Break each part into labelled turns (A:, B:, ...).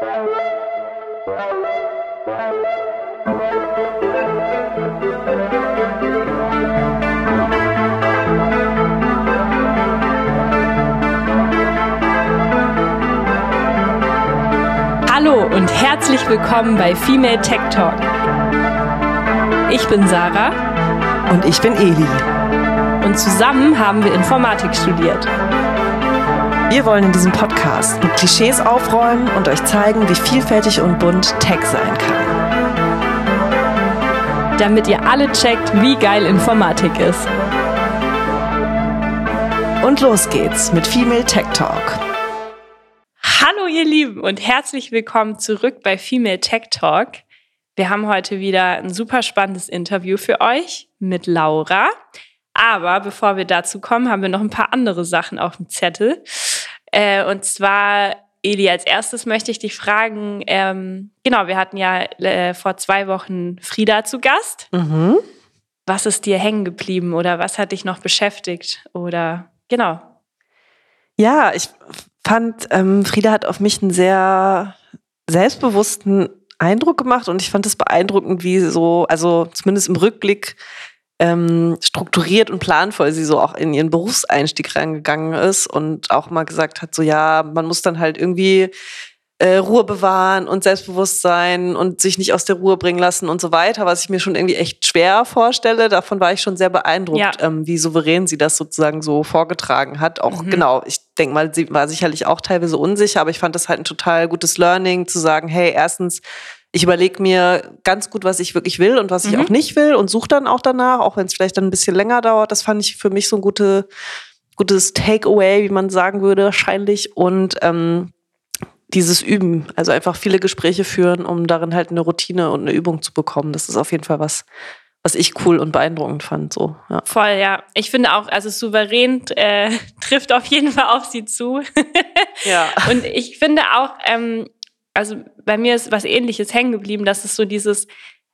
A: Hallo und herzlich willkommen bei Female Tech Talk. Ich bin Sarah
B: Und ich bin Eli.
A: und zusammen haben wir Informatik studiert.
B: Wir wollen in diesem Podcast mit Klischees aufräumen und euch zeigen, wie vielfältig und bunt Tech sein kann.
A: damit ihr alle checkt, wie geil Informatik ist.
B: Und los geht's mit Female Tech Talk.
A: Hallo ihr Lieben und herzlich willkommen zurück bei Female Tech Talk. Wir haben heute wieder ein super spannendes Interview für euch mit Laura. Aber bevor wir dazu kommen, haben wir noch ein paar andere Sachen auf dem Zettel. Äh, und zwar, Eli, als erstes möchte ich dich fragen, ähm, genau, wir hatten ja äh, vor zwei Wochen Frieda zu Gast.
B: Mhm.
A: Was ist dir hängen geblieben oder was hat dich noch beschäftigt? Oder genau.
B: Ja, ich fand, ähm, Frieda hat auf mich einen sehr selbstbewussten Eindruck gemacht und ich fand es beeindruckend, wie so, also zumindest im Rückblick, ähm, strukturiert und planvoll sie so auch in ihren Berufseinstieg reingegangen ist und auch mal gesagt hat, so ja, man muss dann halt irgendwie äh, Ruhe bewahren und Selbstbewusstsein und sich nicht aus der Ruhe bringen lassen und so weiter, was ich mir schon irgendwie echt schwer vorstelle. Davon war ich schon sehr beeindruckt,
A: Ja.
B: ähm, wie souverän sie das sozusagen so vorgetragen hat. Auch
A: Mhm.
B: genau, ich denke mal, sie war sicherlich auch teilweise unsicher, aber ich fand das halt ein total gutes Learning, zu sagen, hey, erstens, ich überlege mir ganz gut, was ich wirklich will und was ich
A: Mhm.
B: auch nicht will und suche dann auch danach, auch wenn es vielleicht dann ein bisschen länger dauert. Das fand ich für mich so ein gute, gutes Takeaway, wie man sagen würde, wahrscheinlich. Und ähm, dieses Üben, also einfach viele Gespräche führen, um darin halt eine Routine und eine Übung zu bekommen. Das ist auf jeden Fall was, was ich cool und beeindruckend fand. So, ja.
A: Voll, ja. Ich finde auch, also souverän äh, trifft auf jeden Fall auf sie zu.
B: ja.
A: Und ich finde auch, ähm, also bei mir ist was ähnliches hängen geblieben, dass es so dieses,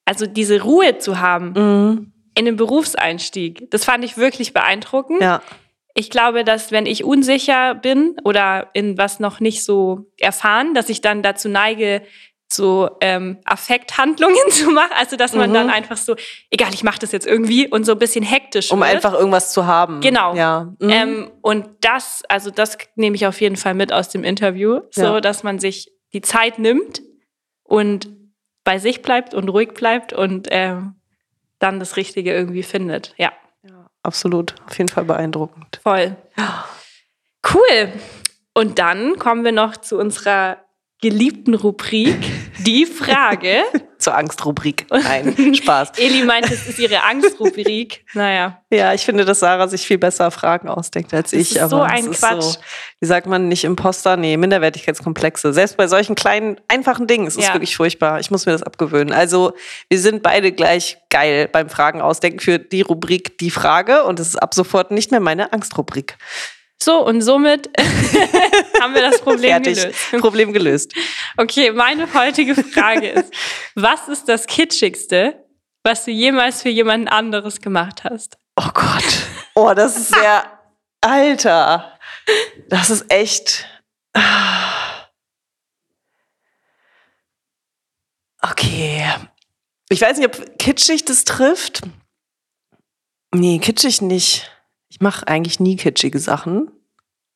A: also diese Ruhe zu haben
B: Mhm.
A: in dem Berufseinstieg, das fand ich wirklich beeindruckend.
B: Ja.
A: Ich glaube, dass wenn ich unsicher bin oder in was noch nicht so erfahren, dass ich dann dazu neige, so ähm, Affekthandlungen zu machen. Also dass man
B: Mhm.
A: dann einfach so, egal, ich mache das jetzt irgendwie und so ein bisschen hektisch
B: Um
A: wird.
B: einfach irgendwas zu haben.
A: Genau.
B: Ja. Mhm.
A: Ähm, und das, also das nehme ich auf jeden Fall mit aus dem Interview, so
B: Ja.
A: dass man sich die Zeit nimmt und bei sich bleibt und ruhig bleibt und ähm, dann das Richtige irgendwie findet. Ja,
B: ja, absolut. Auf jeden Fall beeindruckend.
A: voll. Cool. Und dann kommen wir noch zu unserer geliebten Rubrik, die Frage.
B: Zur Angstrubrik. Nein, Spaß.
A: Eli meint, es ist ihre Angstrubrik. Naja,
B: Ja, ich finde, dass Sarah sich viel besser Fragen ausdenkt als
A: Das
B: ich.
A: ist so ein Quatsch.
B: So, wie sagt man, nicht Imposter? Nee, Minderwertigkeitskomplexe. Selbst bei solchen kleinen, einfachen Dingen ist es
A: Ja.
B: wirklich furchtbar. Ich muss mir das abgewöhnen. Also, wir sind beide gleich geil beim Fragen ausdenken für die Rubrik Die Frage und es ist ab sofort nicht mehr meine Angstrubrik.
A: So und somit haben wir das Problem
B: Fertig.
A: gelöst.
B: Problem gelöst.
A: Okay, meine heutige Frage ist, was ist das Kitschigste, was du jemals für jemanden anderes gemacht hast?
B: Oh Gott. Oh, das ist sehr. Alter. Das ist echt. Okay. Ich weiß nicht, ob kitschig das trifft. Nee, kitschig nicht. Ich mache eigentlich nie kitschige Sachen.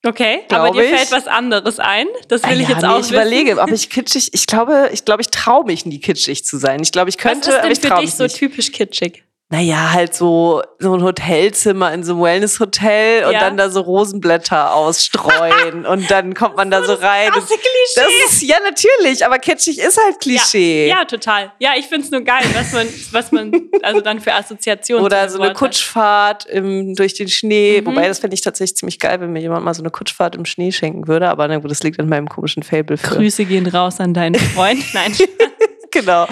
A: Okay, aber dir
B: ich.
A: fällt was anderes ein. Das will
B: Ah
A: ich
B: ja,
A: jetzt
B: nee,
A: auch
B: ich
A: wissen.
B: überlege, ob ich kitschig. Ich glaube, ich glaube, ich traue mich nie kitschig zu sein. Ich glaube, ich könnte,
A: Was ist
B: aber
A: denn
B: ich
A: für dich
B: mich
A: so
B: nicht.
A: typisch kitschig?
B: Naja, halt so, so ein Hotelzimmer in so einem Wellness-Hotel und
A: Ja.
B: dann da so Rosenblätter ausstreuen und dann kommt man da so rein.
A: Klischee.
B: das ist ja natürlich, aber kitschig ist halt Klischee.
A: Ja, total. Ja, ich find's nur geil, was man, was man also dann für Assoziationen
B: Oder so eine
A: Wort.
B: Kutschfahrt im, durch den Schnee.
A: Mhm.
B: Wobei, das fände ich tatsächlich ziemlich geil, wenn mir jemand mal so eine Kutschfahrt im Schnee schenken würde. Aber na gut, das liegt an meinem komischen Fable für.
A: Grüße gehen raus an deinen Freund. Nein.
B: genau.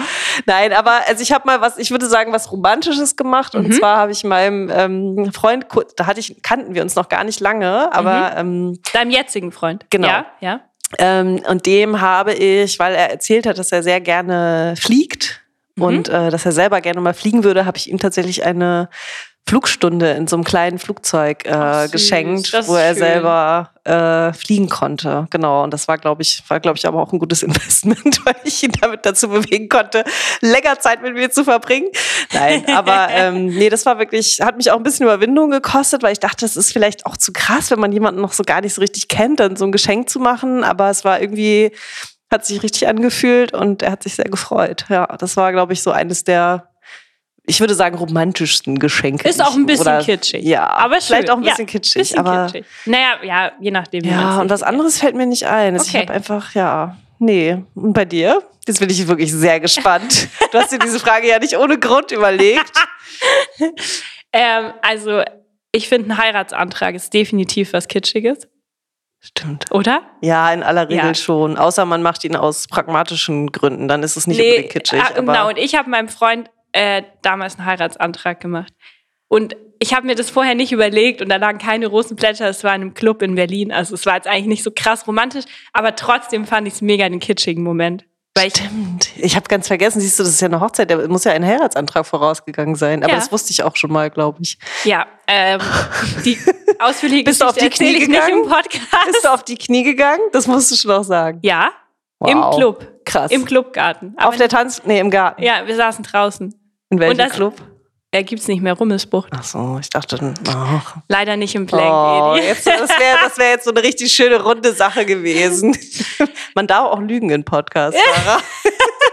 B: Nein, aber also ich habe mal was, ich würde sagen, was Romantisches gemacht. Und
A: Mhm.
B: zwar habe ich meinem ähm, Freund, da hatte ich, kannten wir uns noch gar nicht lange, aber ähm,
A: Deinem jetzigen Freund.
B: Genau.
A: Ja, ja.
B: ähm, und dem habe ich, weil er erzählt hat, dass er sehr gerne fliegt
A: Mhm.
B: und äh, dass er selber gerne mal fliegen würde, habe ich ihm tatsächlich eine Flugstunde in so einem kleinen Flugzeug äh,
A: Ach,
B: geschenkt, wo er
A: schön.
B: selber äh, fliegen konnte. Genau. Und das war, glaube ich, war, glaube ich, aber auch ein gutes Investment, weil ich ihn damit dazu bewegen konnte, länger Zeit mit mir zu verbringen. Nein, aber ähm, nee, das war wirklich, hat mich auch ein bisschen Überwindung gekostet, weil ich dachte, das ist vielleicht auch zu krass, wenn man jemanden noch so gar nicht so richtig kennt, dann so ein Geschenk zu machen. Aber es war irgendwie, hat sich richtig angefühlt und er hat sich sehr gefreut. Ja, das war, glaube ich, so eines der ich würde sagen, romantischsten Geschenke.
A: Ist auch ein bisschen oder, kitschig.
B: Ja, aber schön. vielleicht auch ein bisschen ja, kitschig. Bisschen aber kitschig.
A: Naja, ja, je nachdem.
B: Ja, und was anderes fällt mir nicht ein. Also okay. Ich habe einfach, ja, nee. Und bei dir? Jetzt bin ich wirklich sehr gespannt. du hast dir diese Frage ja nicht ohne Grund überlegt.
A: ähm, also, ich finde, ein Heiratsantrag ist definitiv was Kitschiges.
B: Stimmt.
A: Oder?
B: Ja, in aller Regel ja. schon. Außer man macht ihn aus pragmatischen Gründen, dann ist es nicht nee, unbedingt kitschig.
A: Ah, genau, und ich habe meinem Freund äh, damals einen Heiratsantrag gemacht. Und ich habe mir das vorher nicht überlegt und da lagen keine Rosenblätter. Es war in einem Club in Berlin. Also es war jetzt eigentlich nicht so krass romantisch, aber trotzdem fand ich es mega einen kitschigen Moment.
B: Weil Stimmt. Ich habe ganz vergessen, siehst du, das ist ja eine Hochzeit, da muss ja ein Heiratsantrag vorausgegangen sein. Aber ja. das wusste ich auch schon mal, glaube ich.
A: Ja, ähm, die ausführliche Bist du auf die Knie gegangen? im Podcast.
B: Bist du auf die Knie gegangen? Das musst du schon auch sagen.
A: Ja, wow. im Club. Krass. Im Clubgarten.
B: Aber Auf der Tanz... Nee, im Garten.
A: Ja, wir saßen draußen.
B: In welchem das, Club?
A: Er gibt's nicht mehr, Rummelsbucht.
B: Ach so, ich dachte, ach.
A: Leider nicht im Plank,
B: oh, jetzt, Das wäre das wär jetzt so eine richtig schöne, runde Sache gewesen. Man darf auch lügen in Podcasts, Sarah.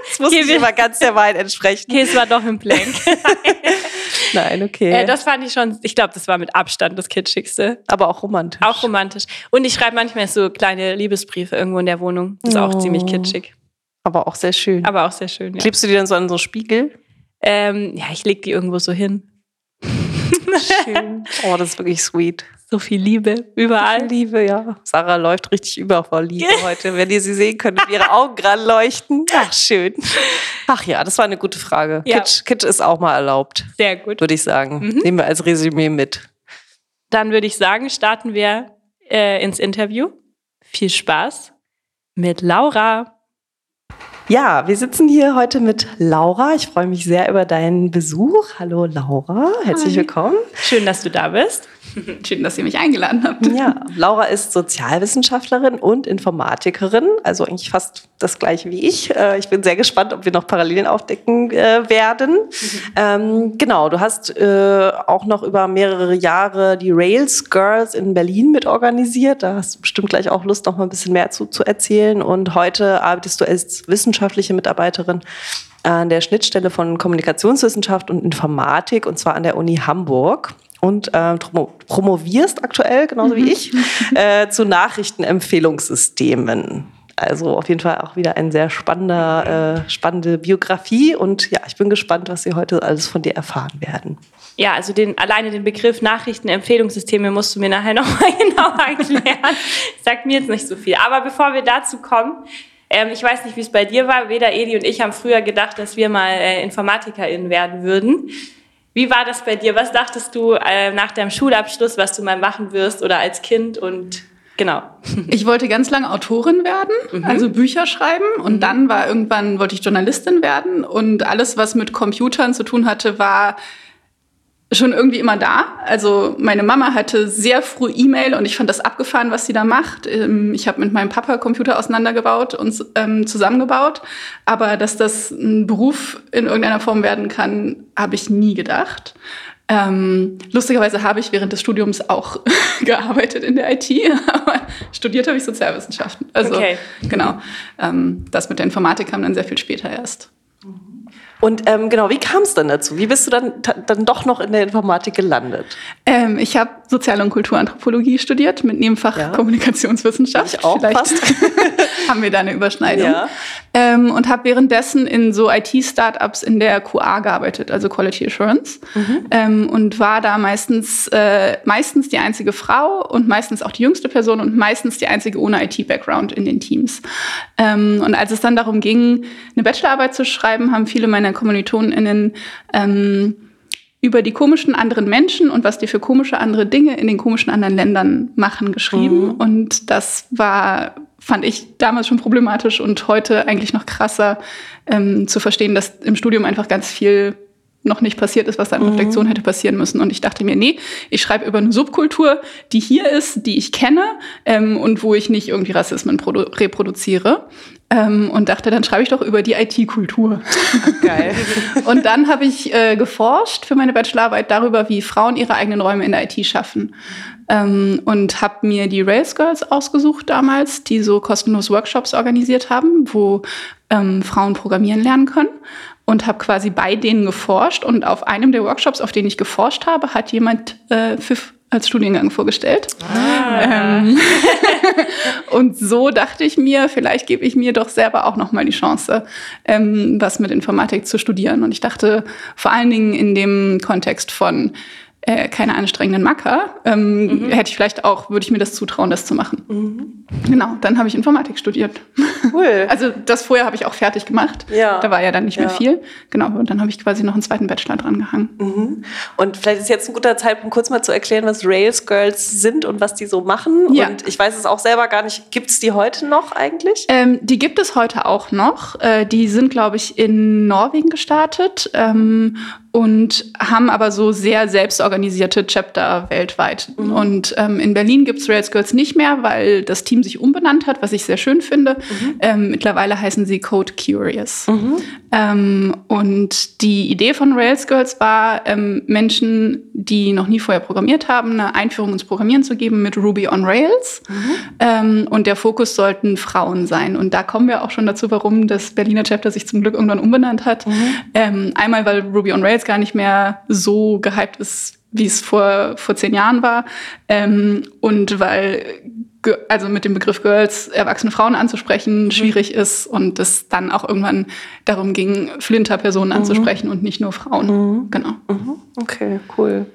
B: Das muss nicht immer ganz der Wahrheit entsprechen.
A: Okay, es war doch im Plank.
B: Nein, okay.
A: Äh, das fand ich schon, ich glaube, das war mit Abstand das Kitschigste.
B: Aber auch romantisch.
A: Auch romantisch. Und ich schreibe manchmal so kleine Liebesbriefe irgendwo in der Wohnung. Das ist oh. auch ziemlich kitschig.
B: Aber auch sehr schön.
A: Aber auch sehr schön, ja.
B: Klebst du die dann so an so Spiegel?
A: Ähm, ja, ich leg die irgendwo so hin.
B: Schön. Oh, das ist wirklich sweet.
A: So viel Liebe überall. So
B: viel Liebe, ja. Sarah läuft richtig über vor Liebe heute. Wenn ihr sie sehen könnt, ihre Augen gerade leuchten. Ach, schön. Ach ja, das war eine gute Frage. Ja. Kitsch, Kitsch ist auch mal erlaubt.
A: Sehr gut.
B: Würde ich sagen. Mhm. Nehmen wir als Resümee mit.
A: Dann würde ich sagen, starten wir äh, ins Interview. Viel Spaß mit Laura.
B: Ja, wir sitzen hier heute mit Laura. Ich freue mich sehr über deinen Besuch. Hallo Laura, herzlich Hi. willkommen.
A: Schön, dass du da bist.
C: Schön, dass ihr mich eingeladen habt.
B: Ja, Laura ist Sozialwissenschaftlerin und Informatikerin, also eigentlich fast das gleiche wie ich. Äh, ich bin sehr gespannt, ob wir noch Parallelen aufdecken äh, werden. Mhm. Ähm, genau, du hast äh, auch noch über mehrere Jahre die Rails Girls in Berlin mitorganisiert. Da hast du bestimmt gleich auch Lust, noch mal ein bisschen mehr zu, zu erzählen. Und heute arbeitest du als wissenschaftliche Mitarbeiterin an der Schnittstelle von Kommunikationswissenschaft und Informatik und zwar an der Uni Hamburg und äh, promovierst aktuell, genauso wie mhm. ich, äh, zu Nachrichtenempfehlungssystemen. Also auf jeden Fall auch wieder eine sehr spannende, äh, spannende Biografie und ja, ich bin gespannt, was wir heute alles von dir erfahren werden.
A: Ja, also den, alleine den Begriff Nachrichtenempfehlungssysteme musst du mir nachher nochmal genau erklären. Sagt mir jetzt nicht so viel. Aber bevor wir dazu kommen, ähm, ich weiß nicht, wie es bei dir war. Weder Edi und ich haben früher gedacht, dass wir mal äh, InformatikerInnen werden würden. Wie war das bei dir? Was dachtest du äh, nach deinem Schulabschluss, was du mal machen wirst oder als Kind und Genau.
C: Ich wollte ganz lange Autorin werden, mhm. also Bücher schreiben. Und mhm. dann war irgendwann, wollte ich Journalistin werden. Und alles, was mit Computern zu tun hatte, war schon irgendwie immer da. Also meine Mama hatte sehr früh E-Mail und ich fand das abgefahren, was sie da macht. Ähm, ich habe mit meinem Papa Computer auseinandergebaut und ähm, zusammengebaut. Aber dass das ein Beruf in irgendeiner Form werden kann, habe ich nie gedacht. Ähm, lustigerweise habe ich während des Studiums auch gearbeitet in der IT, aber studiert habe ich Sozialwissenschaften. Also okay. genau, ähm, das mit der Informatik kam dann sehr viel später erst.
B: Und ähm, genau, wie kam es dann dazu? Wie bist du dann, dann doch noch in der Informatik gelandet?
C: Ähm, ich habe Sozial- und Kulturanthropologie studiert mit Nebenfach ja. Kommunikationswissenschaft.
B: Ich auch
C: Vielleicht
B: fast.
C: haben wir da eine Überschneidung. Ja. Ähm, und habe währenddessen in so IT-Startups in der QA gearbeitet, also Quality Assurance. Mhm. Ähm, und war da meistens, äh, meistens die einzige Frau und meistens auch die jüngste Person und meistens die einzige ohne IT-Background in den Teams. Ähm, und als es dann darum ging, eine Bachelorarbeit zu schreiben, haben viele meiner KommilitonInnen ähm, über die komischen anderen Menschen und was die für komische andere Dinge in den komischen anderen Ländern machen geschrieben. Mhm. Und das war, fand ich damals schon problematisch und heute eigentlich noch krasser ähm, zu verstehen, dass im Studium einfach ganz viel noch nicht passiert ist, was da in Reflexion hätte passieren müssen. Und ich dachte mir, nee, ich schreibe über eine Subkultur, die hier ist, die ich kenne ähm, und wo ich nicht irgendwie Rassismen reproduziere. Ähm, und dachte, dann schreibe ich doch über die IT-Kultur.
B: Geil.
C: und dann habe ich äh, geforscht für meine Bachelorarbeit darüber, wie Frauen ihre eigenen Räume in der IT schaffen. Ähm, und habe mir die Rails Girls ausgesucht damals, die so kostenlos Workshops organisiert haben, wo ähm, Frauen programmieren lernen können und habe quasi bei denen geforscht. Und auf einem der Workshops, auf denen ich geforscht habe, hat jemand äh, FIF als Studiengang vorgestellt. Ah. Ähm, und so dachte ich mir, vielleicht gebe ich mir doch selber auch noch mal die Chance, ähm, was mit Informatik zu studieren. Und ich dachte vor allen Dingen in dem Kontext von äh, keine anstrengenden Macker, ähm, mhm. hätte ich vielleicht auch, würde ich mir das zutrauen, das zu machen. Mhm. Genau, dann habe ich Informatik studiert. Cool. also das vorher habe ich auch fertig gemacht. Ja. Da war ja dann nicht ja. mehr viel. Genau, und dann habe ich quasi noch einen zweiten Bachelor dran gehangen.
B: Mhm. Und vielleicht ist jetzt ein guter Zeitpunkt, kurz mal zu erklären, was Rails Girls sind und was die so machen. Ja. Und ich weiß es auch selber gar nicht. Gibt es die heute noch eigentlich?
C: Ähm, die gibt es heute auch noch. Äh, die sind, glaube ich, in Norwegen gestartet. Ähm, und haben aber so sehr selbstorganisierte Chapter weltweit. Mhm. Und ähm, in Berlin gibt's Rails Girls nicht mehr, weil das Team sich umbenannt hat, was ich sehr schön finde. Mhm. Ähm, mittlerweile heißen sie Code Curious. Mhm. Ähm, und die Idee von Rails Girls war, ähm, Menschen, die noch nie vorher programmiert haben, eine Einführung ins Programmieren zu geben mit Ruby on Rails. Mhm. Ähm, und der Fokus sollten Frauen sein. Und da kommen wir auch schon dazu, warum das Berliner Chapter sich zum Glück irgendwann umbenannt hat. Mhm. Ähm, einmal, weil Ruby on Rails gar nicht mehr so gehypt ist, wie es vor, vor zehn Jahren war. Ähm, und weil also mit dem Begriff Girls erwachsene Frauen anzusprechen mhm. schwierig ist und es dann auch irgendwann darum ging, Flinter-Personen mhm. anzusprechen und nicht nur Frauen.
B: Mhm. Genau. Mhm. Okay, cool.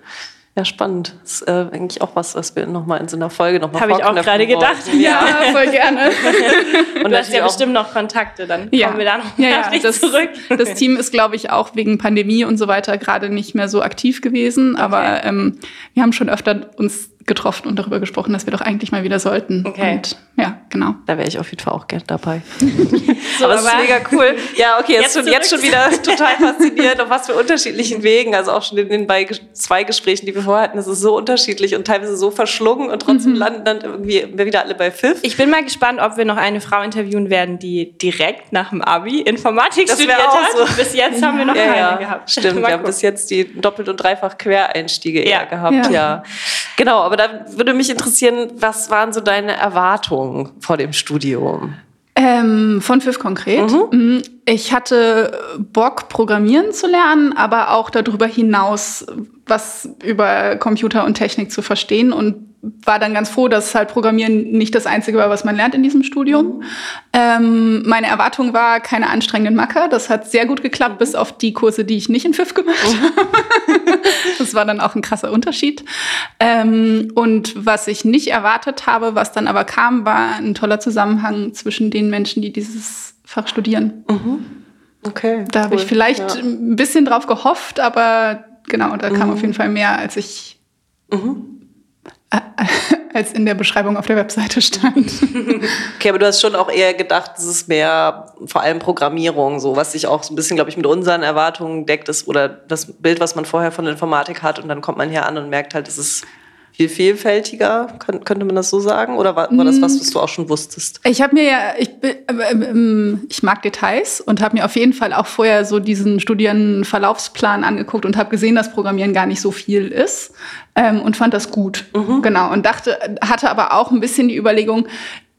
B: Ja, spannend. Das ist äh, eigentlich auch was, was wir nochmal in so einer Folge nochmal
A: Habe ich auch gerade gedacht.
C: Ja, voll gerne.
A: und du hast ja bestimmt noch Kontakte, dann ja. kommen wir da noch
C: ja, ja, das, zurück. Das Team ist, glaube ich, auch wegen Pandemie und so weiter gerade nicht mehr so aktiv gewesen. Aber okay. ähm, wir haben schon öfter uns getroffen und darüber gesprochen, dass wir doch eigentlich mal wieder sollten. Okay. Und ja, genau.
B: Da wäre ich auf jeden Fall auch gerne dabei. so, aber es ist mega cool. Ja, okay, jetzt, jetzt, schon, jetzt schon wieder total faszinierend, auf was für unterschiedlichen Wegen. Also auch schon in den zwei Gesprächen, die wir vorher hatten, es ist so unterschiedlich und teilweise so verschlungen und trotzdem mhm. landen dann irgendwie wir wieder alle bei Pfiff.
A: Ich bin mal gespannt, ob wir noch eine Frau interviewen werden, die direkt nach dem Abi Informatik das studiert hat. So. Bis jetzt haben wir noch ja, keine ja. gehabt.
B: Stimmt, wir haben bis jetzt die doppelt und dreifach Quereinstiege eher gehabt. Ja. Genau, aber da würde mich interessieren, was waren so deine Erwartungen vor dem Studium?
C: Ähm, von FIF konkret. Mhm. Mm, ich hatte Bock, Programmieren zu lernen, aber auch darüber hinaus was über Computer und Technik zu verstehen und war dann ganz froh, dass halt Programmieren nicht das Einzige war, was man lernt in diesem Studium. Mhm. Ähm, meine Erwartung war keine anstrengenden Macker. Das hat sehr gut geklappt, bis auf die Kurse, die ich nicht in FIF gemacht mhm. habe. das war dann auch ein krasser Unterschied. Ähm, und was ich nicht erwartet habe, was dann aber kam, war ein toller Zusammenhang zwischen den Menschen, die dieses Fach studieren. Mhm.
B: Okay.
C: Da cool. habe ich vielleicht ja. ein bisschen drauf gehofft, aber genau, da kam mhm. auf jeden Fall mehr, als ich mhm. als in der Beschreibung auf der Webseite stand.
B: Okay, aber du hast schon auch eher gedacht, es ist mehr vor allem Programmierung, so was sich auch so ein bisschen, glaube ich, mit unseren Erwartungen deckt ist oder das Bild, was man vorher von Informatik hat und dann kommt man hier an und merkt halt, es ist viel vielfältiger, könnte man das so sagen? Oder war, war das was, was du auch schon wusstest?
C: Ich habe mir ja, ich, äh, ich mag Details und habe mir auf jeden Fall auch vorher so diesen Studienverlaufsplan angeguckt und habe gesehen, dass Programmieren gar nicht so viel ist ähm, und fand das gut. Mhm. Genau. Und dachte, hatte aber auch ein bisschen die Überlegung,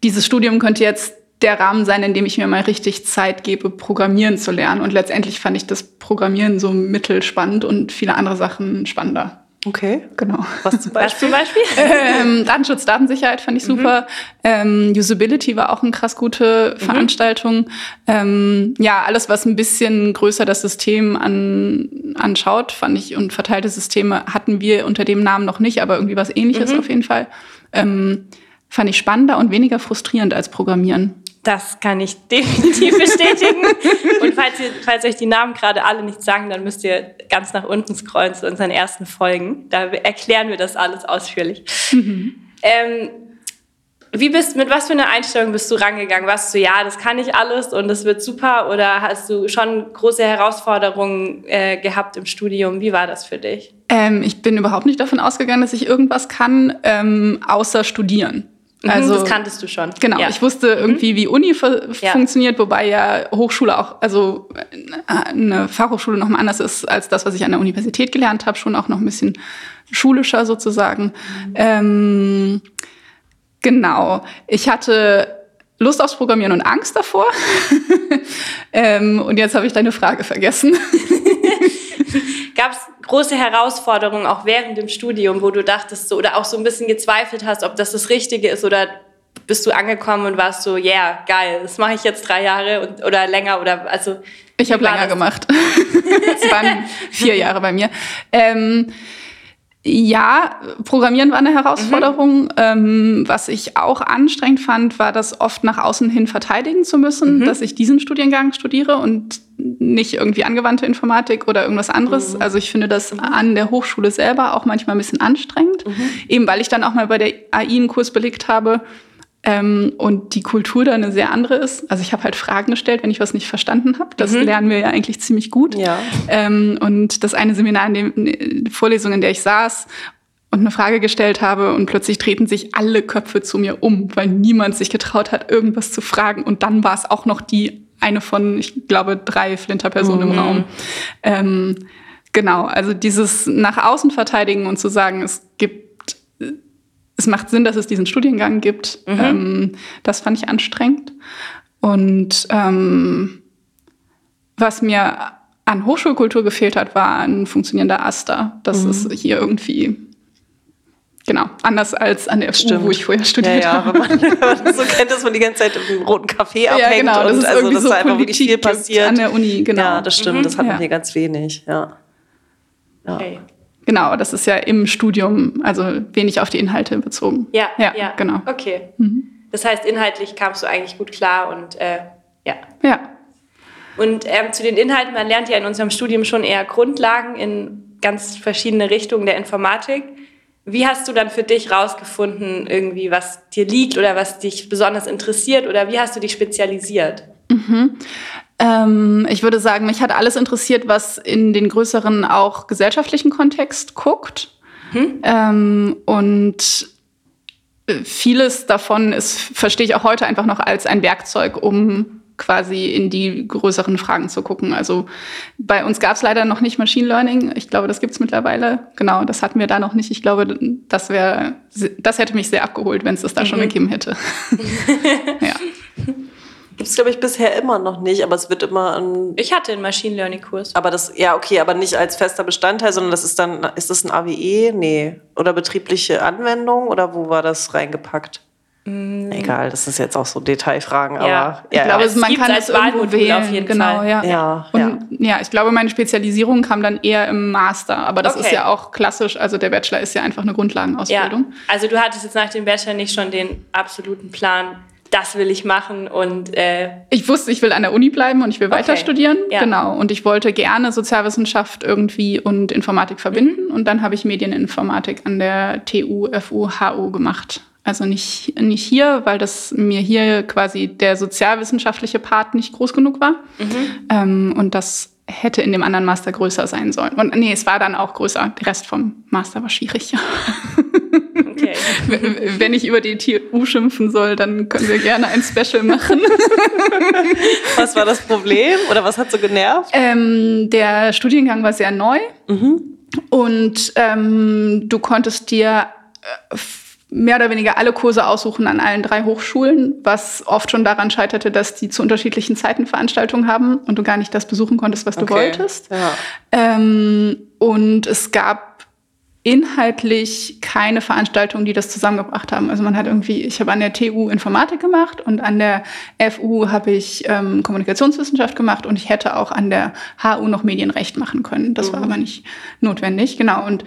C: dieses Studium könnte jetzt der Rahmen sein, in dem ich mir mal richtig Zeit gebe, Programmieren zu lernen. Und letztendlich fand ich das Programmieren so mittelspannend und viele andere Sachen spannender.
B: Okay.
C: Genau.
B: Was zum Beispiel?
A: Was zum Beispiel?
C: ähm, Datenschutz, Datensicherheit fand ich mhm. super. Mhm. Ähm, Usability war auch eine krass gute mhm. Veranstaltung. Ähm, ja, alles, was ein bisschen größer das System an, anschaut, fand ich, und verteilte Systeme hatten wir unter dem Namen noch nicht, aber irgendwie was ähnliches mhm. auf jeden Fall. Ähm, fand ich spannender und weniger frustrierend als Programmieren.
A: Das kann ich definitiv bestätigen. Und falls, ihr, falls euch die Namen gerade alle nicht sagen, dann müsst ihr ganz nach unten scrollen zu unseren ersten Folgen. Da erklären wir das alles ausführlich. Mhm. Ähm, Wie bist, mit was für einer Einstellung bist du rangegangen? Warst du, ja, das kann ich alles und das wird super? Oder hast du schon große Herausforderungen äh, gehabt im Studium? Wie war das für dich?
C: Ähm, ich bin überhaupt nicht davon ausgegangen, dass ich irgendwas kann, ähm, außer studieren.
A: Mhm, also, das kanntest du schon.
C: Genau, ja. ich wusste mhm. irgendwie, wie Uni ja. funktioniert, wobei ja Hochschule auch, also äh, eine Fachhochschule nochmal anders ist als das, was ich an der Universität gelernt habe, schon auch noch ein bisschen schulischer sozusagen. Mhm. Ähm, Genau. Ich hatte Lust aufs Programmieren und Angst davor. ähm, und jetzt habe ich deine Frage vergessen.
A: Gab es große Herausforderungen auch während dem Studium, wo du dachtest so, oder auch so ein bisschen gezweifelt hast, ob das das Richtige ist oder bist du angekommen und warst so, yeah, geil, das mache ich jetzt drei Jahre und, oder länger oder also.
C: Ich habe länger das? gemacht. Es waren vier Jahre bei mir. Ähm, ja, Programmieren war eine Herausforderung. Mhm. Ähm, was ich auch anstrengend fand, war das oft nach außen hin verteidigen zu müssen, mhm. dass ich diesen Studiengang studiere und nicht irgendwie angewandte Informatik oder irgendwas anderes. Mhm. Also ich finde das an der Hochschule selber auch manchmal ein bisschen anstrengend, mhm. eben weil ich dann auch mal bei der AI einen Kurs belegt habe ähm, und die Kultur da eine sehr andere ist. Also ich habe halt Fragen gestellt, wenn ich was nicht verstanden habe. Das mhm. lernen wir ja eigentlich ziemlich gut. Ja. Ähm, und das eine Seminar, in dem in Vorlesung, in der ich saß und eine Frage gestellt habe und plötzlich treten sich alle Köpfe zu mir um, weil niemand sich getraut hat, irgendwas zu fragen. Und dann war es auch noch die eine von, ich glaube, drei Flinterpersonen mhm. im Raum. Ähm, genau, also dieses nach außen verteidigen und zu sagen, es gibt es macht Sinn, dass es diesen Studiengang gibt. Mhm. Ähm, das fand ich anstrengend. Und ähm, was mir an Hochschulkultur gefehlt hat, war ein funktionierender Aster. Das mhm. ist hier irgendwie Genau, anders als an der FU, wo ich vorher studiert ja, ja, habe.
B: Wenn man, so kennt, dass man die ganze Zeit im roten Café abhängt ja, genau, das und also, dass so da einfach wirklich viel passiert.
C: An der Uni, genau.
B: Ja, das stimmt, mhm. das hat man hier ganz wenig, ja.
C: ja. Okay. Genau, das ist ja im Studium, also wenig auf die Inhalte bezogen.
A: Ja, ja, ja. genau. Okay. Mhm. Das heißt, inhaltlich kamst du eigentlich gut klar und äh, ja.
C: Ja.
A: Und ähm, zu den Inhalten, man lernt ja in unserem Studium schon eher Grundlagen in ganz verschiedene Richtungen der Informatik. Wie hast du dann für dich rausgefunden, irgendwie, was dir liegt oder was dich besonders interessiert oder wie hast du dich spezialisiert?
C: Mhm. Ähm, ich würde sagen, mich hat alles interessiert, was in den größeren, auch gesellschaftlichen Kontext guckt. Hm? Ähm, und äh, vieles davon ist, verstehe ich auch heute einfach noch als ein Werkzeug, um quasi in die größeren Fragen zu gucken. Also bei uns gab es leider noch nicht Machine Learning. Ich glaube, das gibt es mittlerweile. Genau, das hatten wir da noch nicht. Ich glaube, das wäre, das hätte mich sehr abgeholt, wenn es das da mhm. schon gegeben hätte.
B: ja. Gibt es, glaube ich, bisher immer noch nicht, aber es wird immer ein.
A: Ich hatte einen Machine Learning-Kurs.
B: Aber das, ja, okay, aber nicht als fester Bestandteil, sondern das ist dann, ist das ein AWE? Nee. Oder betriebliche Anwendung? Oder wo war das reingepackt? Mm. Egal, das ist jetzt auch so Detailfragen, ja. aber
C: ich ja, glaube, ja. man kann es irgendwo wählen. Auf jeden genau, Fall. Ja.
B: Ja,
C: Und, ja. ja, ich glaube, meine Spezialisierung kam dann eher im Master, aber das okay. ist ja auch klassisch. Also der Bachelor ist ja einfach eine Grundlagenausbildung.
A: Ja. Also du hattest jetzt nach dem Bachelor nicht schon den absoluten Plan, das will ich machen und äh
C: ich wusste, ich will an der Uni bleiben und ich will okay. weiter studieren, ja. genau. Und ich wollte gerne Sozialwissenschaft irgendwie und Informatik verbinden mhm. und dann habe ich Medieninformatik an der TU FU HU gemacht. Also nicht, nicht hier, weil das mir hier quasi der sozialwissenschaftliche Part nicht groß genug war. Mhm. Ähm, und das hätte in dem anderen Master größer sein sollen. Und nee, es war dann auch größer. Der Rest vom Master war schwierig. Okay. Wenn ich über die TU schimpfen soll, dann können wir gerne ein Special machen.
B: was war das Problem oder was hat so genervt?
C: Ähm, der Studiengang war sehr neu mhm. und ähm, du konntest dir äh, mehr oder weniger alle Kurse aussuchen an allen drei Hochschulen, was oft schon daran scheiterte, dass die zu unterschiedlichen Zeiten Veranstaltungen haben und du gar nicht das besuchen konntest, was du okay. wolltest. Ja. Ähm, und es gab inhaltlich keine Veranstaltungen, die das zusammengebracht haben. Also man hat irgendwie, ich habe an der TU Informatik gemacht und an der FU habe ich ähm, Kommunikationswissenschaft gemacht und ich hätte auch an der HU noch Medienrecht machen können. Das mhm. war aber nicht notwendig, genau. Und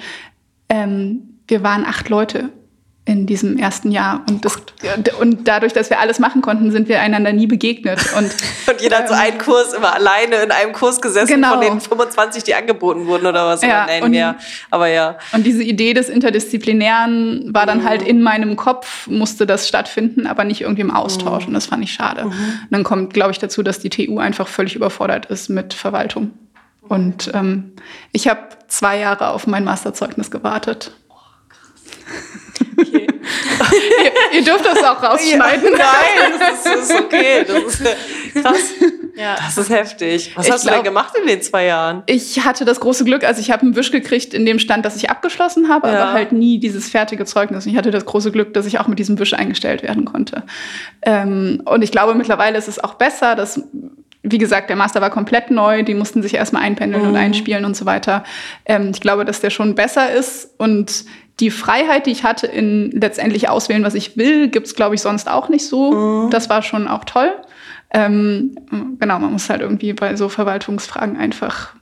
C: ähm, wir waren acht Leute in diesem ersten Jahr. Und, das, und dadurch, dass wir alles machen konnten, sind wir einander nie begegnet. Und,
B: und jeder hat so einen Kurs immer alleine in einem Kurs gesessen
C: Genau.
B: von den 25, die angeboten wurden oder was.
C: Ja,
B: nein,
C: und-
B: mehr. Aber ja.
C: Und diese Idee des Interdisziplinären war dann halt in meinem Kopf, musste das stattfinden, aber nicht irgendwie im Austausch. Und das fand ich schade. Und dann kommt, glaube ich, dazu, dass die TU einfach völlig überfordert ist mit Verwaltung. Und ähm, ich habe zwei Jahre auf mein Masterzeugnis gewartet.
A: Okay.
C: ihr, ihr dürft das auch rausschneiden.
B: Nein, das ist, das ist okay. Das ist äh, krass.
A: Ja.
B: Das ist heftig. Was
C: Ich
B: hast du denn
C: glaub-
B: gemacht in den zwei Jahren?
C: Ich hatte das große Glück, also ich habe einen Wisch gekriegt, in dem stand, dass ich abgeschlossen habe,
B: Ja.
C: aber halt nie dieses fertige Zeugnis. Und ich hatte das große Glück, dass ich auch mit diesem Wisch eingestellt werden konnte. Ähm, und ich glaube, mittlerweile ist es auch besser, dass, wie gesagt, der Master war komplett neu, die mussten sich erstmal einpendeln und einspielen und so weiter. Ähm, ich glaube, dass der schon besser ist und die Freiheit, die ich hatte in letztendlich auswählen, was ich will, gibt's glaube ich, sonst auch nicht so. Das war schon auch toll. Ähm, genau, man muss halt irgendwie bei so Verwaltungsfragen einfach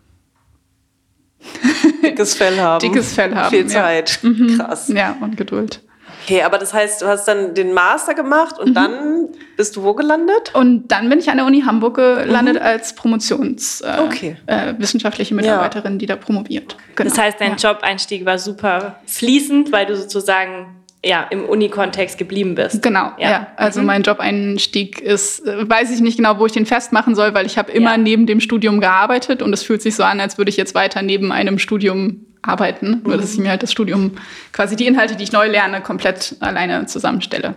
B: Dickes Fell haben.
C: Dickes Fell haben,
B: Viel
C: ja.
B: Zeit. Krass.
C: Ja, und Geduld.
B: Okay, aber das heißt, du hast dann den Master gemacht
C: Mhm.
B: und dann bist du wo gelandet?
C: Und dann bin ich an der Uni Hamburg gelandet als Promotions äh,
B: Okay.
C: äh, wissenschaftliche Mitarbeiterin, die da promoviert. Genau.
A: Das heißt, dein
C: ja.
A: Job-Einstieg war super fließend, weil du sozusagen ja, im Uni-Kontext geblieben bist.
C: Genau, ja.
A: Ja.
C: Also
A: Mhm.
C: mein Job-Einstieg ist, äh, weiß ich nicht genau, wo ich den festmachen soll, weil ich habe immer
A: Ja.
C: neben dem Studium gearbeitet und es fühlt sich so an, als würde ich jetzt weiter neben einem Studium arbeiten, nur dass ich mir halt das Studium, quasi die Inhalte, die ich neu lerne, komplett alleine zusammenstelle.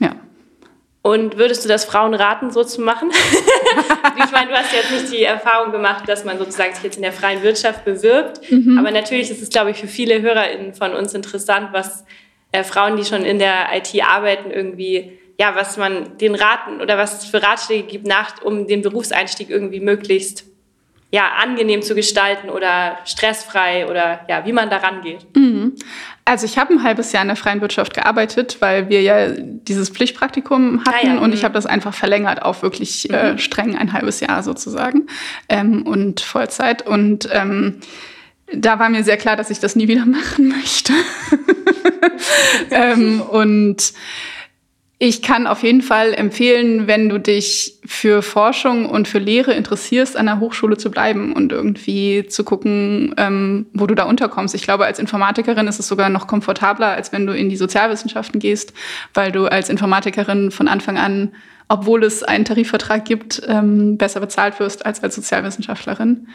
C: Ja.
A: Und würdest du das Frauen raten, so zu machen? ich meine, du hast jetzt nicht die Erfahrung gemacht, dass man sozusagen sich jetzt in der freien Wirtschaft bewirbt. Aber natürlich ist es, glaube ich, für viele HörerInnen von uns interessant, was äh, Frauen, die schon in der IT arbeiten, irgendwie, ja, was man den raten oder was es für Ratschläge gibt, nach, um den Berufseinstieg irgendwie möglichst ja, angenehm zu gestalten oder stressfrei oder ja, wie man da rangeht.
C: Also ich habe ein halbes Jahr in der freien Wirtschaft gearbeitet, weil wir ja dieses Pflichtpraktikum hatten
A: Ah ja,
C: und
A: mhm.
C: ich habe das einfach verlängert auf wirklich äh, streng ein halbes Jahr sozusagen ähm, und Vollzeit. Und ähm, da war mir sehr klar, dass ich das nie wieder machen möchte. ähm, und ich kann auf jeden Fall empfehlen, wenn du dich für Forschung und für Lehre interessierst, an der Hochschule zu bleiben und irgendwie zu gucken, ähm, wo du da unterkommst. Ich glaube, als Informatikerin ist es sogar noch komfortabler, als wenn du in die Sozialwissenschaften gehst, weil du als Informatikerin von Anfang an, obwohl es einen Tarifvertrag gibt, ähm, besser bezahlt wirst als als Sozialwissenschaftlerin.